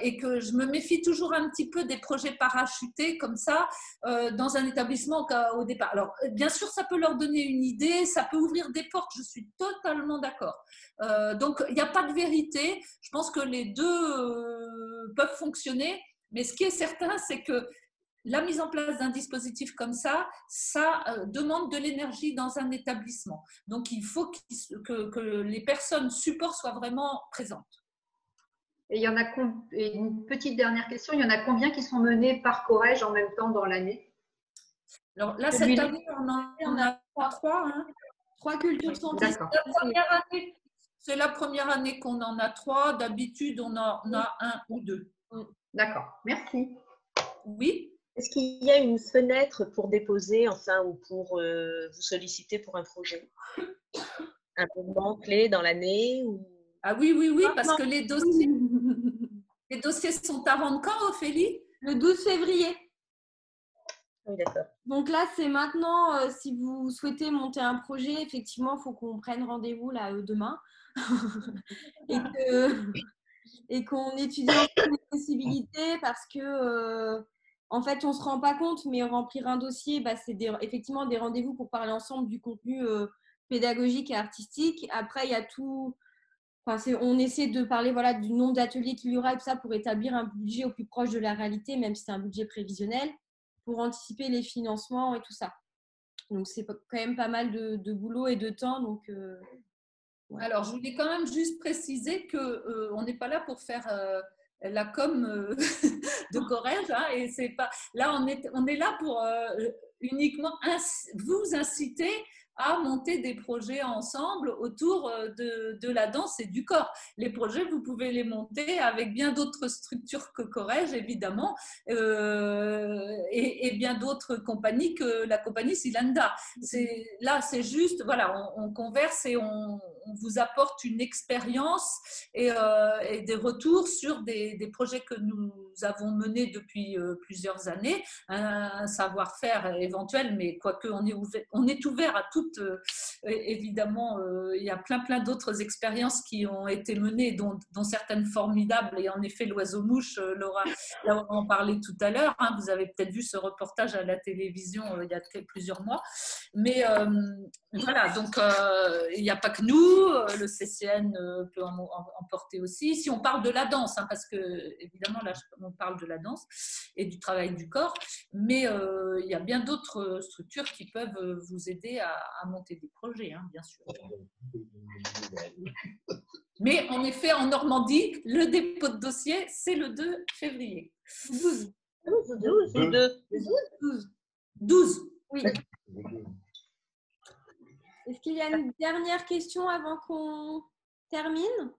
et que je me méfie toujours un petit peu des projets parachutés comme ça dans un établissement au départ. Alors, bien sûr, ça peut leur donner une idée, ça peut ouvrir des portes, je suis totalement d'accord. donc, il n'y a pas de vérité. Je pense que les deux peuvent fonctionner mais ce qui est certain, c'est que la mise en place d'un dispositif comme ça, ça euh, demande de l'énergie dans un établissement. Donc, il faut que, les personnes support soient vraiment présentes. Et il y en a une petite dernière question, il y en a combien qui sont menés par Corège en même temps dans l'année? Alors là, cette année, on en, a trois. Hein. Trois cultures scientifiques. C'est la première année qu'on en a trois. D'habitude, on en a un ou deux. D'accord, merci. Oui. Est-ce qu'il y a une fenêtre pour déposer, enfin, ou pour euh, vous solliciter pour un projet? Un moment clé dans l'année ou... Ah oui, oui, oui, parce que les dossiers, les dossiers sont à rendre quand, Ophélie? Le 12 février. Oui, d'accord. Donc là, c'est maintenant, euh, si vous souhaitez monter un projet, effectivement, il faut qu'on prenne rendez-vous là euh, demain. (laughs) Et qu'on étudie les possibilités parce que, euh, en fait, on se rend pas compte, mais remplir un dossier, bah, c'est effectivement des rendez-vous pour parler ensemble du contenu euh, pédagogique et artistique. Après, il y a tout. On essaie de parler voilà, du nombre d'ateliers qu'il y aura et tout ça pour établir un budget au plus proche de la réalité, même si c'est un budget prévisionnel, pour anticiper les financements et tout ça. Donc, c'est quand même pas mal de, boulot et de temps. Donc, euh, alors, je voulais quand même juste préciser qu'on euh, n'est pas là pour faire euh, la com euh, (laughs) de Corrège. Hein, et c'est pas là, on est, on est là pour uniquement vous inciter à monter des projets ensemble autour euh, de, la danse et du corps. Les projets, vous pouvez les monter avec bien d'autres structures que Corège, évidemment, euh, et, bien d'autres compagnies que la compagnie Silanda. Là, c'est juste, voilà, on, converse et on, vous apporte une expérience et, euh, des retours sur des, projets que nous avons menés depuis plusieurs années, un, savoir-faire éventuel, mais quoique on est ouvert, on est ouvert à toutes euh, évidemment, euh, il y a plein, plein d'autres expériences qui ont été menées, dont, certaines formidables. Et en effet, l'oiseau-mouche, euh, Laura, Laura en parlait tout à l'heure. Hein. vous avez peut-être vu ce reportage à la télévision il y a plusieurs mois. Mais voilà, donc il n'y a pas que nous. Le CCN peut en, porter aussi. Si on parle de la danse, hein, parce que évidemment, là, on parle de la danse et du travail du corps, mais il y a bien d'autres structures qui peuvent vous aider à, à monter des projets, hein, bien sûr. Mais en effet, en Normandie, le dépôt de dossier, c'est le 2 février. 12. 12, 12, 12. 12. Oui. Est-ce qu'il y a une dernière question avant qu'on termine?